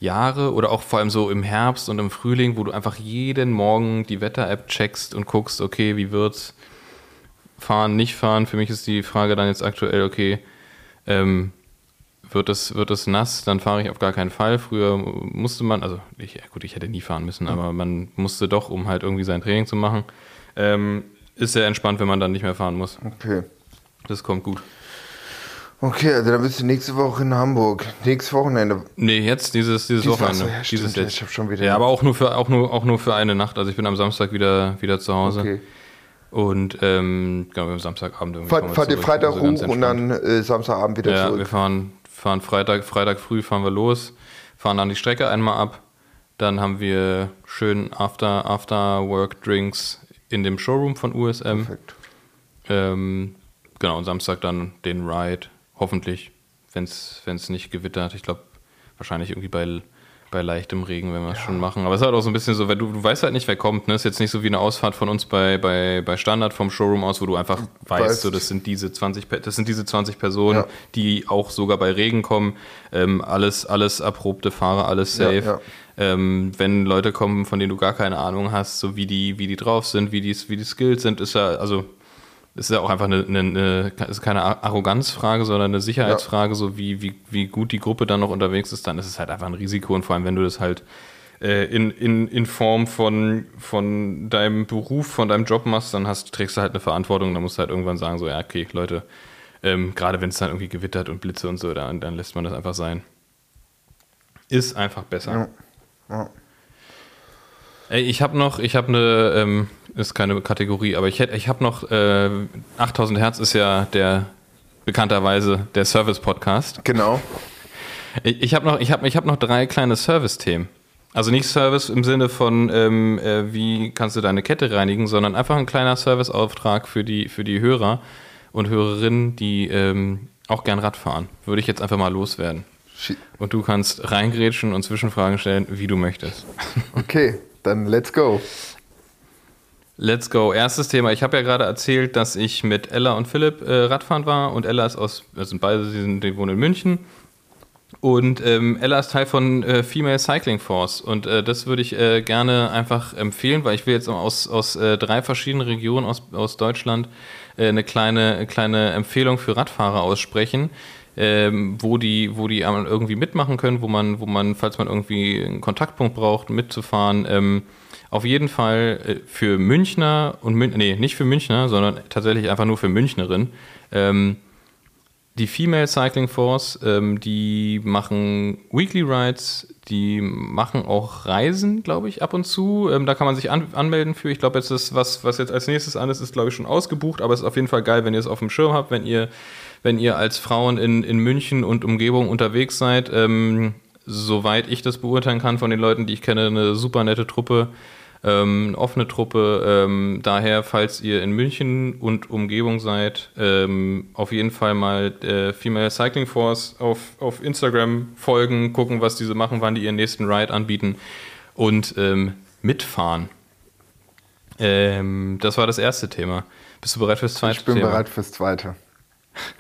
Jahre oder auch vor allem so im Herbst und im Frühling, wo du einfach jeden Morgen die Wetter-App checkst und guckst, okay, wie wird's? Fahren, nicht fahren. Für mich ist die Frage dann jetzt aktuell, okay, ähm, wird es, wird es nass, dann fahre ich auf gar keinen Fall. Früher musste man, also ich, ja gut, ich hätte nie fahren müssen, aber man musste doch, um halt irgendwie sein Training zu machen. Ähm, ist sehr entspannt, wenn man dann nicht mehr fahren muss. Okay. Das kommt gut. Okay, also dann bist du nächste Woche in Hamburg. Nächstes Wochenende. Nee, jetzt dieses, dieses Dieses- Wochenende. so, ja, dieses jetzt. ich hab schon wieder- ja, aber auch nur für auch nur auch nur für eine Nacht. Also ich bin am Samstag wieder wieder zu Hause Okay. Und ähm, genau, am Samstagabend irgendwie Fahrt, wir ihr. Freitag Also hoch und entspannt. dann äh, Samstagabend wieder Ja, wir zurück. fahren, fahren Freitag, Freitag früh fahren wir los, fahren dann die Strecke einmal ab. Dann haben wir schön After, After Work Drinks in dem Showroom von USM. Perfekt. Ähm, genau, und Samstag dann den Ride, hoffentlich, wenn es nicht gewittert. Ich glaube, wahrscheinlich irgendwie bei, bei leichtem Regen, wenn wir es schon machen. Aber es ist halt auch so ein bisschen so, weil du, du weißt halt nicht, wer kommt. Ne? Ist jetzt nicht so wie eine Ausfahrt von uns bei, bei, bei Standard vom Showroom aus, wo du einfach weißt, Weißt. so, das sind diese 20, Pe- das sind diese 20 Personen, Ja. die auch sogar bei Regen kommen. Ähm, alles, alles erprobte Fahrer, alles Ja, safe. ja. Ähm, wenn Leute kommen, von denen du gar keine Ahnung hast, so wie die, wie die drauf sind, wie die, wie die skilled sind, ist ja, also ist ja auch einfach eine, eine, eine ist keine Arroganzfrage, sondern eine Sicherheitsfrage, so wie, wie, wie gut die Gruppe dann noch unterwegs ist, dann ist es halt einfach ein Risiko und vor allem, wenn du das halt äh, in, in, in Form von, von deinem Beruf, von deinem Job machst, dann hast, trägst du halt eine Verantwortung, dann musst du halt irgendwann sagen, so, ja, okay, Leute, ähm, gerade wenn es dann irgendwie gewittert und Blitze und so, dann, dann lässt man das einfach sein. Ist einfach besser. Ja. Ja. Ey, ich habe noch, ich habe eine, ähm, ist keine Kategorie, aber ich hätte, ich habe noch, äh, 8000 Hertz ist ja der, bekannterweise der Service-Podcast. Genau. Ich, ich habe noch, ich habe, ich habe noch drei kleine Service-Themen. Also nicht Service im Sinne von, ähm, äh, wie kannst du deine Kette reinigen, sondern einfach ein kleiner Serviceauftrag für die, für die Hörer und Hörerinnen, die ähm, auch gern Rad fahren. Würde ich jetzt einfach mal loswerden. Und du kannst reingrätschen und Zwischenfragen stellen, wie du möchtest. Okay, dann let's go. Let's go. Erstes Thema. Ich habe ja gerade erzählt, dass ich mit Ella und Philipp äh, Radfahren war und Ella ist aus, sind beide, sie sind, die wohnen in München. Und ähm, Ella ist Teil von äh, Female Cycling Force und äh, das würde ich äh, gerne einfach empfehlen, weil ich will jetzt aus, aus äh, drei verschiedenen Regionen aus, aus Deutschland äh, eine kleine, kleine Empfehlung für Radfahrer aussprechen, ähm, wo die, wo die irgendwie mitmachen können, wo man, wo man, falls man irgendwie einen Kontaktpunkt braucht, mitzufahren, ähm, auf jeden Fall äh, für Münchner und Mün nee, nicht für Münchner, sondern tatsächlich einfach nur für Münchnerin. Ähm, die Female Cycling Force, ähm, die machen Weekly Rides, die machen auch Reisen, glaube ich, ab und zu. Ähm, da kann man sich an anmelden für. Ich glaube, jetzt ist was, was jetzt als nächstes an ist, ist, glaube ich, schon ausgebucht, aber es ist auf jeden Fall geil, wenn ihr es auf dem Schirm habt, wenn ihr, wenn ihr als Frauen in, in München und Umgebung unterwegs seid. Ähm, soweit ich das beurteilen kann von den Leuten, die ich kenne, eine super nette Truppe ähm, eine offene Truppe. Ähm, daher, falls ihr in München und Umgebung seid, ähm, auf jeden Fall mal äh, Female Cycling Force auf, auf Instagram folgen, gucken, was diese machen, wann die ihren nächsten Ride anbieten und ähm, mitfahren. Ähm, das war das erste Thema. Bist du bereit fürs zweite Ich bin Thema? bereit fürs zweite. (laughs)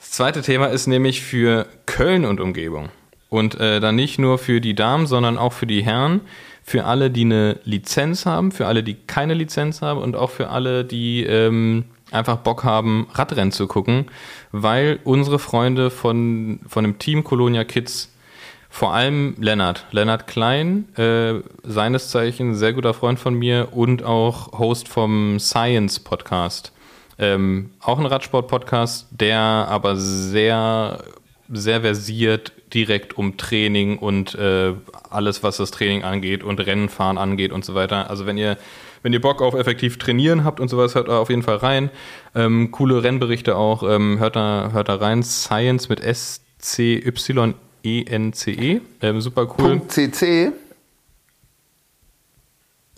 Das zweite Thema ist nämlich für Köln und Umgebung. Und äh, dann nicht nur für die Damen, sondern auch für die Herren, für alle, die eine Lizenz haben, für alle, die keine Lizenz haben und auch für alle, die ähm, einfach Bock haben, Radrennen zu gucken, weil unsere Freunde von, von dem Team Colonia Kids, vor allem Lennart, Lennart Klein, äh, seines Zeichens sehr guter Freund von mir und auch Host vom Science Podcast, ähm, auch ein Radsport-Podcast, der aber sehr, sehr versiert direkt um Training und äh, alles, was das Training angeht und Rennenfahren angeht und so weiter. Also wenn ihr, wenn ihr Bock auf effektiv trainieren habt und sowas, hört da auf jeden Fall rein. Ähm, coole Rennberichte auch, ähm, hört, da, hört da rein. Science mit S-C-Y-E-N-C-E. -E. Ähm, super cool. CC.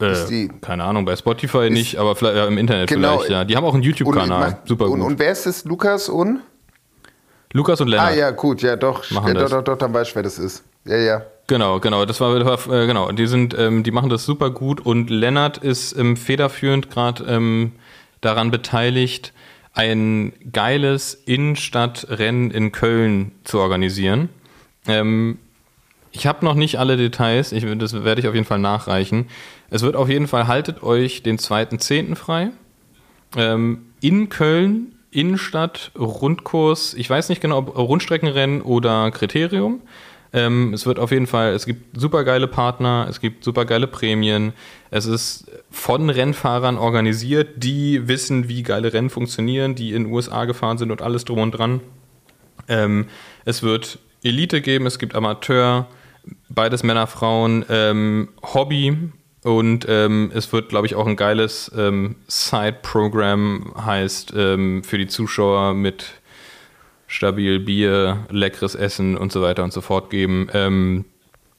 Äh, die- keine Ahnung, bei Spotify nicht, aber vielleicht ja, im Internet Genau. vielleicht, ja. Die haben auch einen YouTube-Kanal. Super und, gut. Und wer ist es? Lukas und? Lukas und Lennart. Ah ja, gut, ja doch. Machen ja, doch, das. doch, doch, dann weiß ich, wer das ist. Ja, ja. Genau, genau. Das war, das war äh, genau. Die sind, ähm, die machen das super gut und Lennart ist ähm, federführend gerade ähm, daran beteiligt, ein geiles Innenstadtrennen in Köln zu organisieren. Ähm, ich habe noch nicht alle Details, ich, das werde ich auf jeden Fall nachreichen. Es wird auf jeden Fall, haltet euch den 2.10. frei. Ähm, in Köln, Innenstadt, Rundkurs, ich weiß nicht genau, ob Rundstreckenrennen oder Kriterium. Ähm, es wird auf jeden Fall, es gibt super geile Partner, es gibt super geile Prämien. Es ist von Rennfahrern organisiert, die wissen, wie geile Rennen funktionieren, die in den USA gefahren sind und alles drum und dran. Ähm, es wird Elite geben, es gibt Amateur, beides Männer, Frauen, ähm, Hobby und ähm, es wird, glaube ich, auch ein geiles ähm, Side-Programm, heißt ähm, für die Zuschauer mit stabil Bier, leckeres Essen und so weiter und so fort geben. Ähm,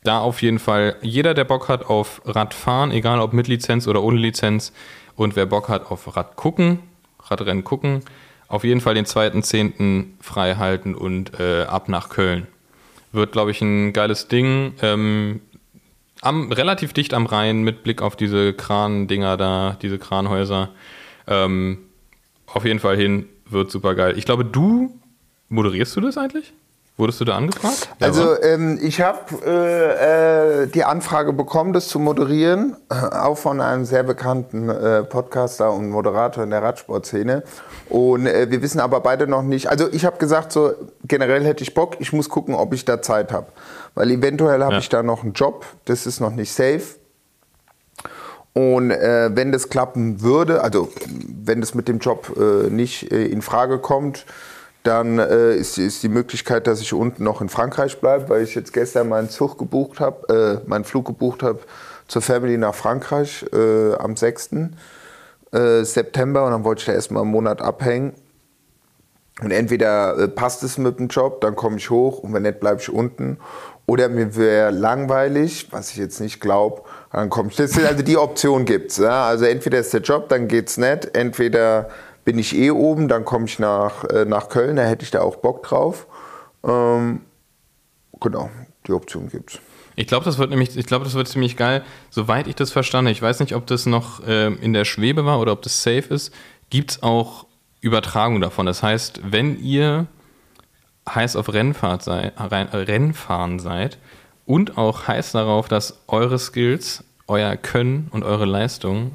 da auf jeden Fall jeder, der Bock hat auf Radfahren, egal ob mit Lizenz oder ohne Lizenz, und wer Bock hat auf Rad gucken, Radrennen gucken, auf jeden Fall den 2.10. frei halten und äh, ab nach Köln. Wird, glaube ich, ein geiles Ding. Ähm, am, relativ dicht am Rhein mit Blick auf diese Kran-Dinger da, diese Kranhäuser. Ähm, auf jeden Fall hin, wird super geil. Ich glaube, du moderierst du das eigentlich? Wurdest du da angefragt? Ja? Also ähm, ich habe äh, äh, die Anfrage bekommen, das zu moderieren, äh, auch von einem sehr bekannten äh, Podcaster und Moderator in der Radsportszene. Und äh, wir wissen aber beide noch nicht. Also ich habe gesagt, so generell hätte ich Bock. Ich muss gucken, ob ich da Zeit habe, weil eventuell habe Ja. ich da noch einen Job. Das ist noch nicht safe. Und äh, wenn das klappen würde, also wenn das mit dem Job äh, nicht äh, in Frage kommt, dann äh, ist, ist die Möglichkeit, dass ich unten noch in Frankreich bleibe, weil ich jetzt gestern meinen Zug gebucht habe, äh, meinen Flug gebucht habe zur Family nach Frankreich äh, am 6. Äh, September und dann wollte ich da erstmal einen Monat abhängen. Und entweder passt es mit dem Job, dann komme ich hoch und wenn nicht, bleibe ich unten. Oder mir wäre langweilig, was ich jetzt nicht glaube, dann ist, also die Option gibt's. Ja? Also entweder ist der Job, dann geht's nicht. Entweder bin ich eh oben, dann komme ich nach, äh, nach Köln, da hätte ich da auch Bock drauf. Ähm, genau, die Option gibt's. Ich glaube, das wird nämlich, ich glaube, das wird ziemlich geil. Soweit ich das verstanden ich weiß nicht, ob das noch ähm, in der Schwebe war oder ob das safe ist, gibt es auch Übertragung davon. Das heißt, wenn ihr heiß auf Rennfahrt sei, Renn- Rennfahren seid und auch heiß darauf, dass eure Skills, euer Können und eure Leistung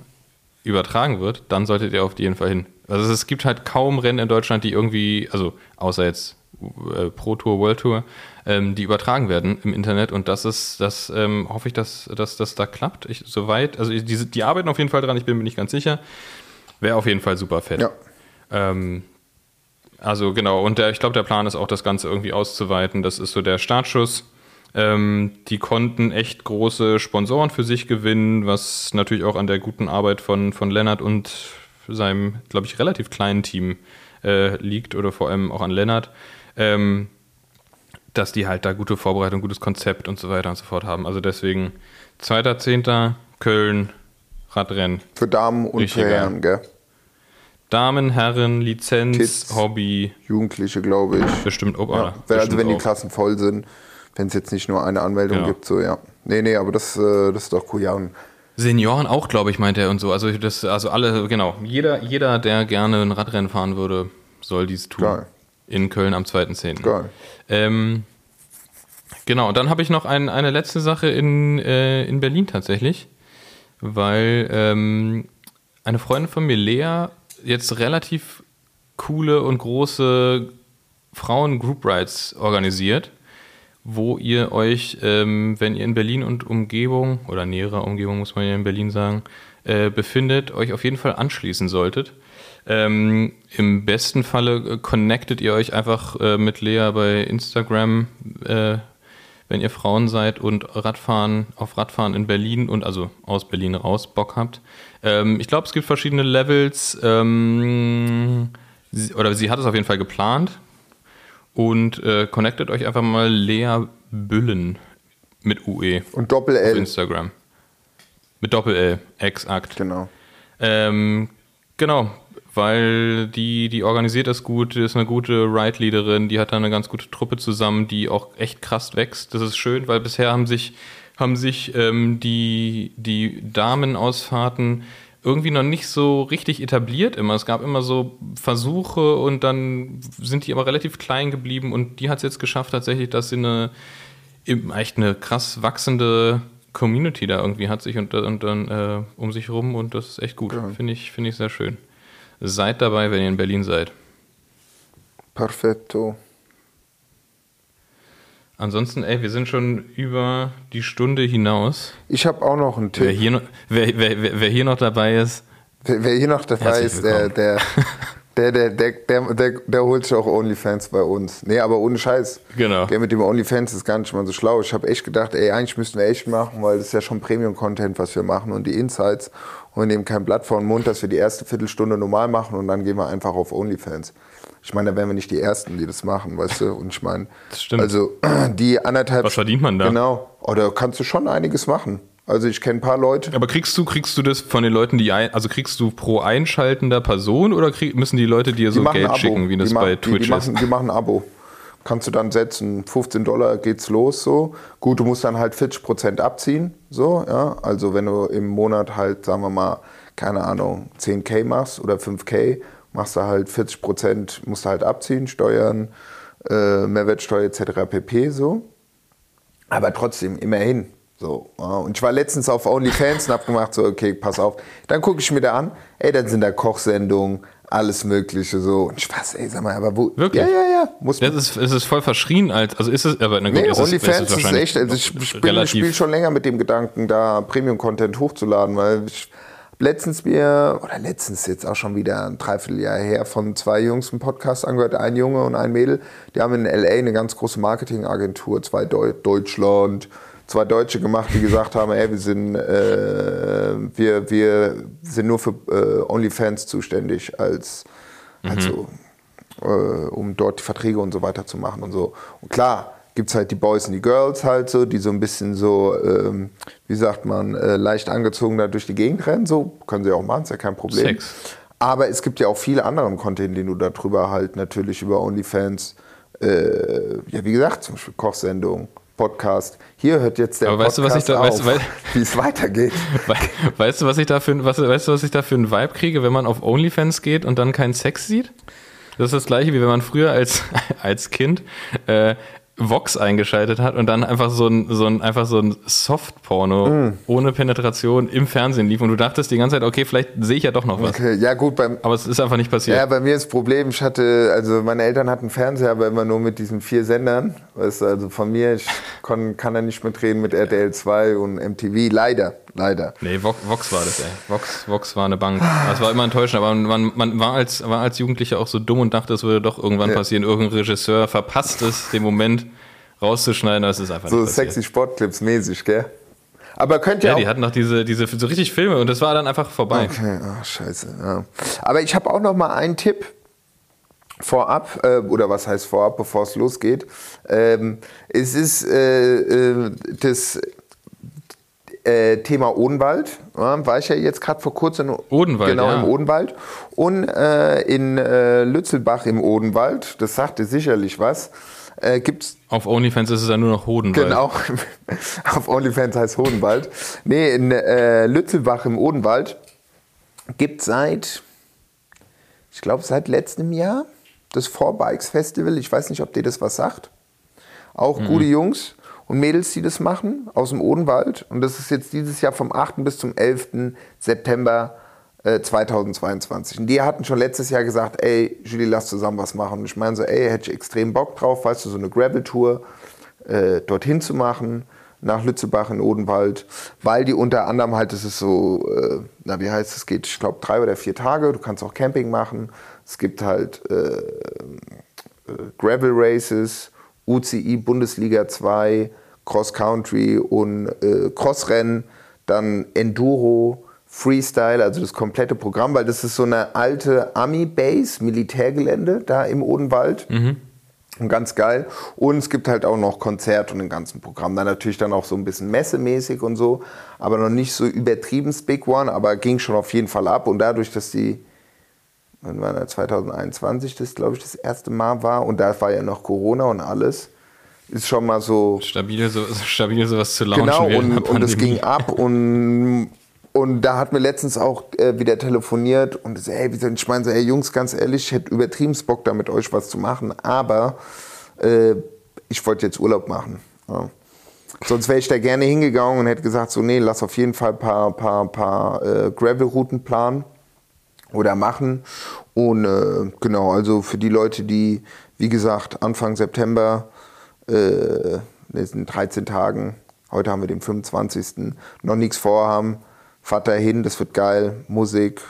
übertragen wird, dann solltet ihr auf jeden Fall hin. Also es gibt halt kaum Rennen in Deutschland, die irgendwie, also außer jetzt äh, Pro Tour, World Tour, ähm, die übertragen werden im Internet und das ist, das ähm, hoffe ich, dass, dass das da klappt. Ich, soweit, also die, die arbeiten auf jeden Fall dran, ich bin mir nicht ganz sicher. Wäre auf jeden Fall super fett. Ja. Ähm, also genau, und der, ich glaube, der Plan ist auch, das Ganze irgendwie auszuweiten. Das ist so der Startschuss. Ähm, die konnten echt große Sponsoren für sich gewinnen, was natürlich auch an der guten Arbeit von, von Lennart und seinem, glaube ich, relativ kleinen Team äh, liegt oder vor allem auch an Lennart. Ähm, dass die halt da gute Vorbereitung, gutes Konzept und so weiter und so fort haben. Also deswegen 2.10. Köln, Radrennen. Für Damen und Richtig für Herren, gell? Damen, Herren, Lizenz, Kids. Hobby, Jugendliche, glaube ich. bestimmt auch. Ja, wenn, also Bestimmt wenn die auch. Klassen voll sind, wenn es jetzt nicht nur eine Anmeldung Genau. gibt, so ja. Nee, nee, aber das, äh, das ist doch cool. Ja, und Senioren auch, glaube ich, meint er und so. Also das, also alle, genau. Jeder, jeder, der gerne ein Radrennen fahren würde, soll dies tun. Geil. In Köln am 2.10. Geil. Ähm, genau, und dann habe ich noch ein, eine letzte Sache in, äh, in Berlin tatsächlich, weil ähm, eine Freundin von mir, Lea, jetzt relativ coole und große Frauen-Group Rides organisiert, wo ihr euch, ähm, wenn ihr in Berlin und Umgebung oder näherer Umgebung, muss man ja in Berlin sagen, äh, befindet, euch auf jeden Fall anschließen solltet. Ähm, Im besten Falle äh, connectet ihr euch einfach äh, mit Lea bei Instagram, äh, wenn ihr Frauen seid und Radfahren auf Radfahren in Berlin und also aus Berlin raus Bock habt. Ähm, ich glaube, es gibt verschiedene Levels. Ähm, sie, oder sie hat es auf jeden Fall geplant. Und äh, connectet euch einfach mal Lea Büllen mit UE Und Doppel-L. auf Instagram. Mit Doppel-L, exakt. Genau. Ähm, genau, weil die, die organisiert das gut, die ist eine gute Ride-Leaderin, die hat da eine ganz gute Truppe zusammen, die auch echt krass wächst. Das ist schön, weil bisher haben sich, haben sich ähm, die, die Damenausfahrten irgendwie noch nicht so richtig etabliert immer. Es gab immer so Versuche und dann sind die aber relativ klein geblieben und die hat es jetzt geschafft tatsächlich, dass sie eine echt eine krass wachsende Community da irgendwie hat sich und, und dann äh, um sich rum und das ist echt gut. Finde ich, finde ich sehr schön. Seid dabei, wenn ihr in Berlin seid. Perfetto. Ansonsten, ey, wir sind schon über die Stunde hinaus. Ich habe auch noch einen Wer Tipp. hier, noch, wer, wer, wer wer hier noch dabei ist, Wer, wer hier noch dabei ist, der, der, (laughs) der, der, der, der, der, der holt sich auch OnlyFans bei uns. Nee, aber ohne Scheiß. Genau. Der mit dem OnlyFans ist gar nicht mal so schlau. Ich habe echt gedacht, ey, eigentlich müssten wir echt machen, weil das ist ja schon Premium-Content, was wir machen und die Insights. Und wir nehmen kein Blatt vor den Mund, dass wir die erste Viertelstunde normal machen und dann gehen wir einfach auf OnlyFans. Ich meine, da wären wir nicht die Ersten, die das machen, weißt du? Und ich meine, Das stimmt. also (clears throat) die anderthalb... Was verdient man da? Genau. Oder kannst du schon einiges machen. Also ich kenne ein paar Leute, aber kriegst du, kriegst du das von den Leuten, die ein, also kriegst du pro einschaltender Person oder krieg, müssen die Leute dir so Geld schicken, wie das die bei Twitch die, die ist? machen, Die machen ein Abo. Kannst du dann setzen, 15 Dollar geht's los so. Gut, du musst dann halt 40 Prozent abziehen, so, ja. Also wenn du im Monat halt, sagen wir mal, keine Ahnung, 10k machst oder 5k, machst du halt 40 Prozent, musst du halt abziehen, Steuern, äh, Mehrwertsteuer etc. pp. so. Aber trotzdem, immerhin. So, und ich war letztens auf OnlyFans und hab gemacht, so, okay, pass auf. Dann gucke ich mir da an, ey, dann sind da Kochsendungen, alles Mögliche, so. Und ich weiß, ey, sag mal, aber wo. Wirklich? Ja, ja, ja. Muss Das ist, es ist voll verschrien als, also ist es, aber na gut, Nee, OnlyFans ist ist, echt, also ich spiele spiel schon länger mit dem Gedanken, da Premium-Content hochzuladen, weil ich letztens mir, oder letztens jetzt auch schon wieder ein Dreivierteljahr her, von zwei Jungs einen Podcast angehört, ein Junge und ein Mädel, die haben in L.A. eine ganz große Marketingagentur, zwei Deu Deutschland, zwei Deutsche gemacht, die gesagt haben, ey, wir sind, äh, wir, wir sind nur für äh, OnlyFans zuständig als, also äh, um dort die Verträge und so weiter zu machen und so. Und klar, gibt es halt die Boys und die Girls halt so, die so ein bisschen so, ähm, wie sagt man, äh, leicht angezogen da durch die Gegend rennen, so können sie auch machen, ist ja kein Problem. Sex. Aber es gibt ja auch viele anderen Content, den du darüber halt natürlich über OnlyFans, äh, ja wie gesagt, zum Beispiel Kochsendung, Podcast. Hier hört jetzt der Aber weißt du, was Podcast ich da- weißt auf, du, weil- (laughs) wie es weitergeht. (laughs) We- Weißt du, was ich da für, ein- was, weißt du, was ich da für einen Vibe kriege, wenn man auf OnlyFans geht und dann keinen Sex sieht? Das ist das gleiche, wie wenn man früher als, (laughs) als Kind äh, Vox eingeschaltet hat und dann einfach so ein, so ein, einfach so ein Soft-Porno Mm. ohne Penetration im Fernsehen lief und du dachtest die ganze Zeit, okay, vielleicht sehe ich ja doch noch was. Okay, ja gut, beim, Aber es ist einfach nicht passiert. Ja, bei mir ist das Problem, ich hatte, also meine Eltern hatten Fernseher, aber immer nur mit diesen vier Sendern. Weißt du, also von mir, ich kon, kann da nicht mitreden mit RTL 2 und MTV. Leider, leider. Nee, Vox, Vox war das, ey. Vox, Vox war eine Bank. Das war immer enttäuschend, aber man, man war, als, war als Jugendlicher auch so dumm und dachte, es würde doch irgendwann Ja. passieren. Irgendein Regisseur verpasst es, den Moment rauszuschneiden, es ist einfach So nicht passiert. sexy Sportclips mäßig, gell? Aber könnt ihr Ja, auch... die hatten noch diese, diese so richtig Filme und das war dann einfach vorbei. Okay, ach, scheiße. Ja. Aber ich habe auch noch mal einen Tipp vorab, äh, oder was heißt vorab, bevor es losgeht. Ähm, es ist äh, äh, das äh, Thema Odenwald. Ja, war ich ja jetzt gerade vor kurzem in Odenwald, genau, ja. im Odenwald. Und äh, in äh, Lützelbach im Odenwald, das sagte sicherlich was, äh, gibt es Auf OnlyFans ist es ja nur noch Hodenwald. Genau, (laughs) auf OnlyFans heißt Hodenwald. Nee, in äh, Lützelbach im Odenwald gibt seit, ich glaube seit letztem Jahr, das Four Bikes Festival. Ich weiß nicht, ob dir das was sagt. Auch gute Jungs und Mädels, die das machen, aus dem Odenwald. Und das ist jetzt dieses Jahr vom 8. bis zum 11. September äh, 2022. Und die hatten schon letztes Jahr gesagt, ey, Julie, lass zusammen was machen. Und ich meine so, ey, hätte ich extrem Bock drauf, weißt du, so eine Gravel-Tour äh, dorthin zu machen, nach Lützebach in Odenwald, weil die unter anderem halt, es ist so, äh, na wie heißt es, geht, ich glaube, drei oder vier Tage. Du kannst auch Camping machen. Es gibt halt äh, äh, Gravel Races, UCI Bundesliga 2, Cross Country und äh, Crossrennen, dann Enduro, Freestyle, also das komplette Programm, weil das ist so eine alte Army-Base, Militärgelände da im Odenwald. Und ganz geil. Und es gibt halt auch noch Konzert und den ganzen Programm. Dann natürlich dann auch so ein bisschen messemäßig und so, aber noch nicht so übertrieben Big One, aber ging schon auf jeden Fall ab. Und dadurch, dass die, wann war das, 2021 das, glaube ich, das erste Mal war und da war ja noch Corona und alles, ist schon mal so Stabil, so, stabil sowas zu launchen. Genau, und, und es ging ab und, und da hat mir letztens auch äh, wieder telefoniert und so, ey, wie soll- ich meine so, ey Jungs, ganz ehrlich, ich hätte übertrieben Bock da mit euch was zu machen, aber äh, ich wollte jetzt Urlaub machen. Ja. Sonst wäre ich da gerne hingegangen und hätte gesagt, so nee, lass auf jeden Fall ein paar, paar, paar äh, Gravel-Routen planen oder machen. Und äh, genau, also für die Leute, die, wie gesagt, Anfang September, äh, in diesen 13 Tagen, heute haben wir den 25. noch nichts vorhaben, fahrt da hin, das wird geil. Musik,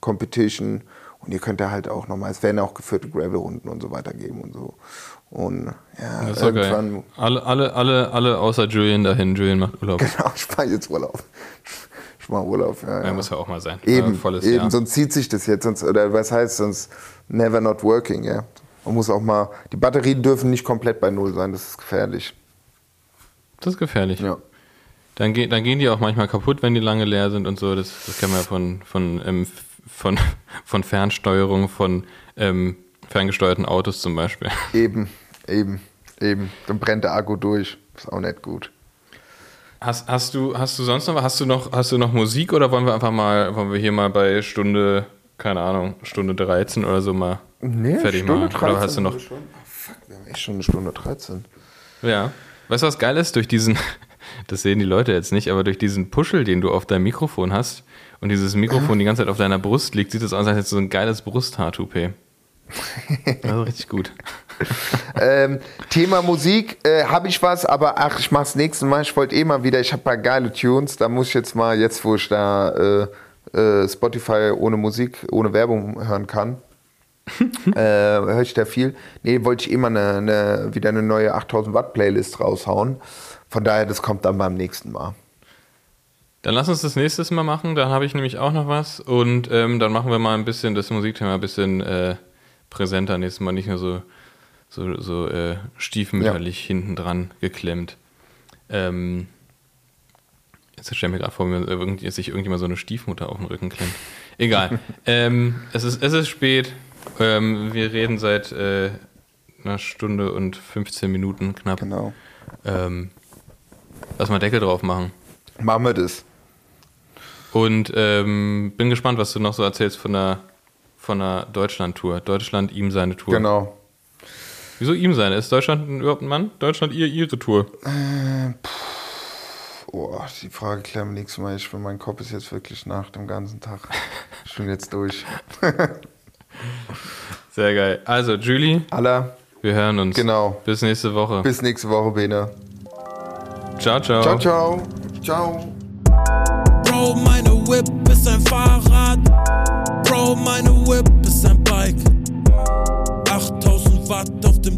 Competition. Und ihr könnt da halt auch nochmal, es werden auch geführte Gravel-Runden und so weiter geben und so. Und ja, Das ist geil. Alle, alle, alle, alle außer Julian dahin. Julian macht Urlaub. (laughs) genau, ich mache jetzt Urlaub. Mache Urlaub, ja. Ja, ja. muss ja auch mal sein. Eben, volles eben Jahr. sonst zieht sich das jetzt, sonst, oder was heißt sonst never not working, ja. Man muss auch mal, die Batterien dürfen nicht komplett bei Null sein, das ist gefährlich. Das ist gefährlich. Ja. Dann, ge dann gehen die auch manchmal kaputt, wenn die lange leer sind und so. Das, das kennen wir ja von, von, ähm, von, (laughs) von Fernsteuerung, von ähm, ferngesteuerten Autos zum Beispiel. Eben, eben, eben. Dann brennt der Akku durch. Ist auch nicht gut. Hast, hast, du, hast du sonst noch, hast du noch, hast du noch Musik oder wollen wir einfach mal, wollen wir hier mal bei Stunde, keine Ahnung, Stunde 13 oder so mal fertig machen? Oder hast du noch, Schon? Oh, fuck, wir haben echt schon eine Stunde 13. Ja. Weißt du, was geil ist? Durch diesen, (laughs) das sehen die Leute jetzt nicht, aber durch diesen Puschel, den du auf deinem Mikrofon hast und dieses Mikrofon die ganze Zeit auf deiner Brust liegt, sieht es aus, als hättest du so ein geiles Brusthaar-Toupet. (laughs) Also richtig gut. (laughs) ähm, Thema Musik, äh, habe ich was, aber ach, ich mach's nächstes Mal. Ich wollte eh mal wieder, ich habe paar geile Tunes, da muss ich jetzt mal, jetzt wo ich da äh, äh, Spotify ohne Musik, ohne Werbung hören kann, (laughs) äh, höre ich da viel. Nee, wollte ich immer eine, eine, wieder eine neue 8000 Watt Playlist raushauen. Von daher, das kommt dann beim nächsten Mal. Dann lass uns das nächstes Mal machen, dann habe ich nämlich auch noch was und ähm, dann machen wir mal ein bisschen das Musikthema ein bisschen äh, präsenter nächstes Mal, nicht nur so, so, so äh, stiefmütterlich hinten dran geklemmt. Ähm, jetzt stell mir gerade vor, wie jetzt sich irgendjemand so eine Stiefmutter auf den Rücken klemmt. Egal. (laughs) ähm, es, ist, es ist spät. Ähm, wir reden seit äh, einer Stunde und 15 Minuten knapp. Genau. Ähm, lass mal Deckel drauf machen. Machen wir das. Und ähm, bin gespannt, was du noch so erzählst von der, von der Deutschland-Tour. Deutschland, ihm seine Tour. Genau. Wieso ihm seine? Ist Deutschland überhaupt ein Mann? Deutschland, ihr, ihre Tour. Oh, die Frage klären wir nächstes Mal. Ich mein Kopf ist jetzt wirklich nach dem ganzen Tag. (laughs) Ich bin jetzt durch. (laughs) Sehr geil. Also, Julie, Aller, wir hören uns. Genau. Bis nächste Woche. bis nächste Woche, Bene. ciao, ciao. Ciao, ciao. Ciao. Bro, meine Whip ist ein Fahrrad. Bro, meine Whip ist ein Bike. 8000 Watt auf dem Tarmac.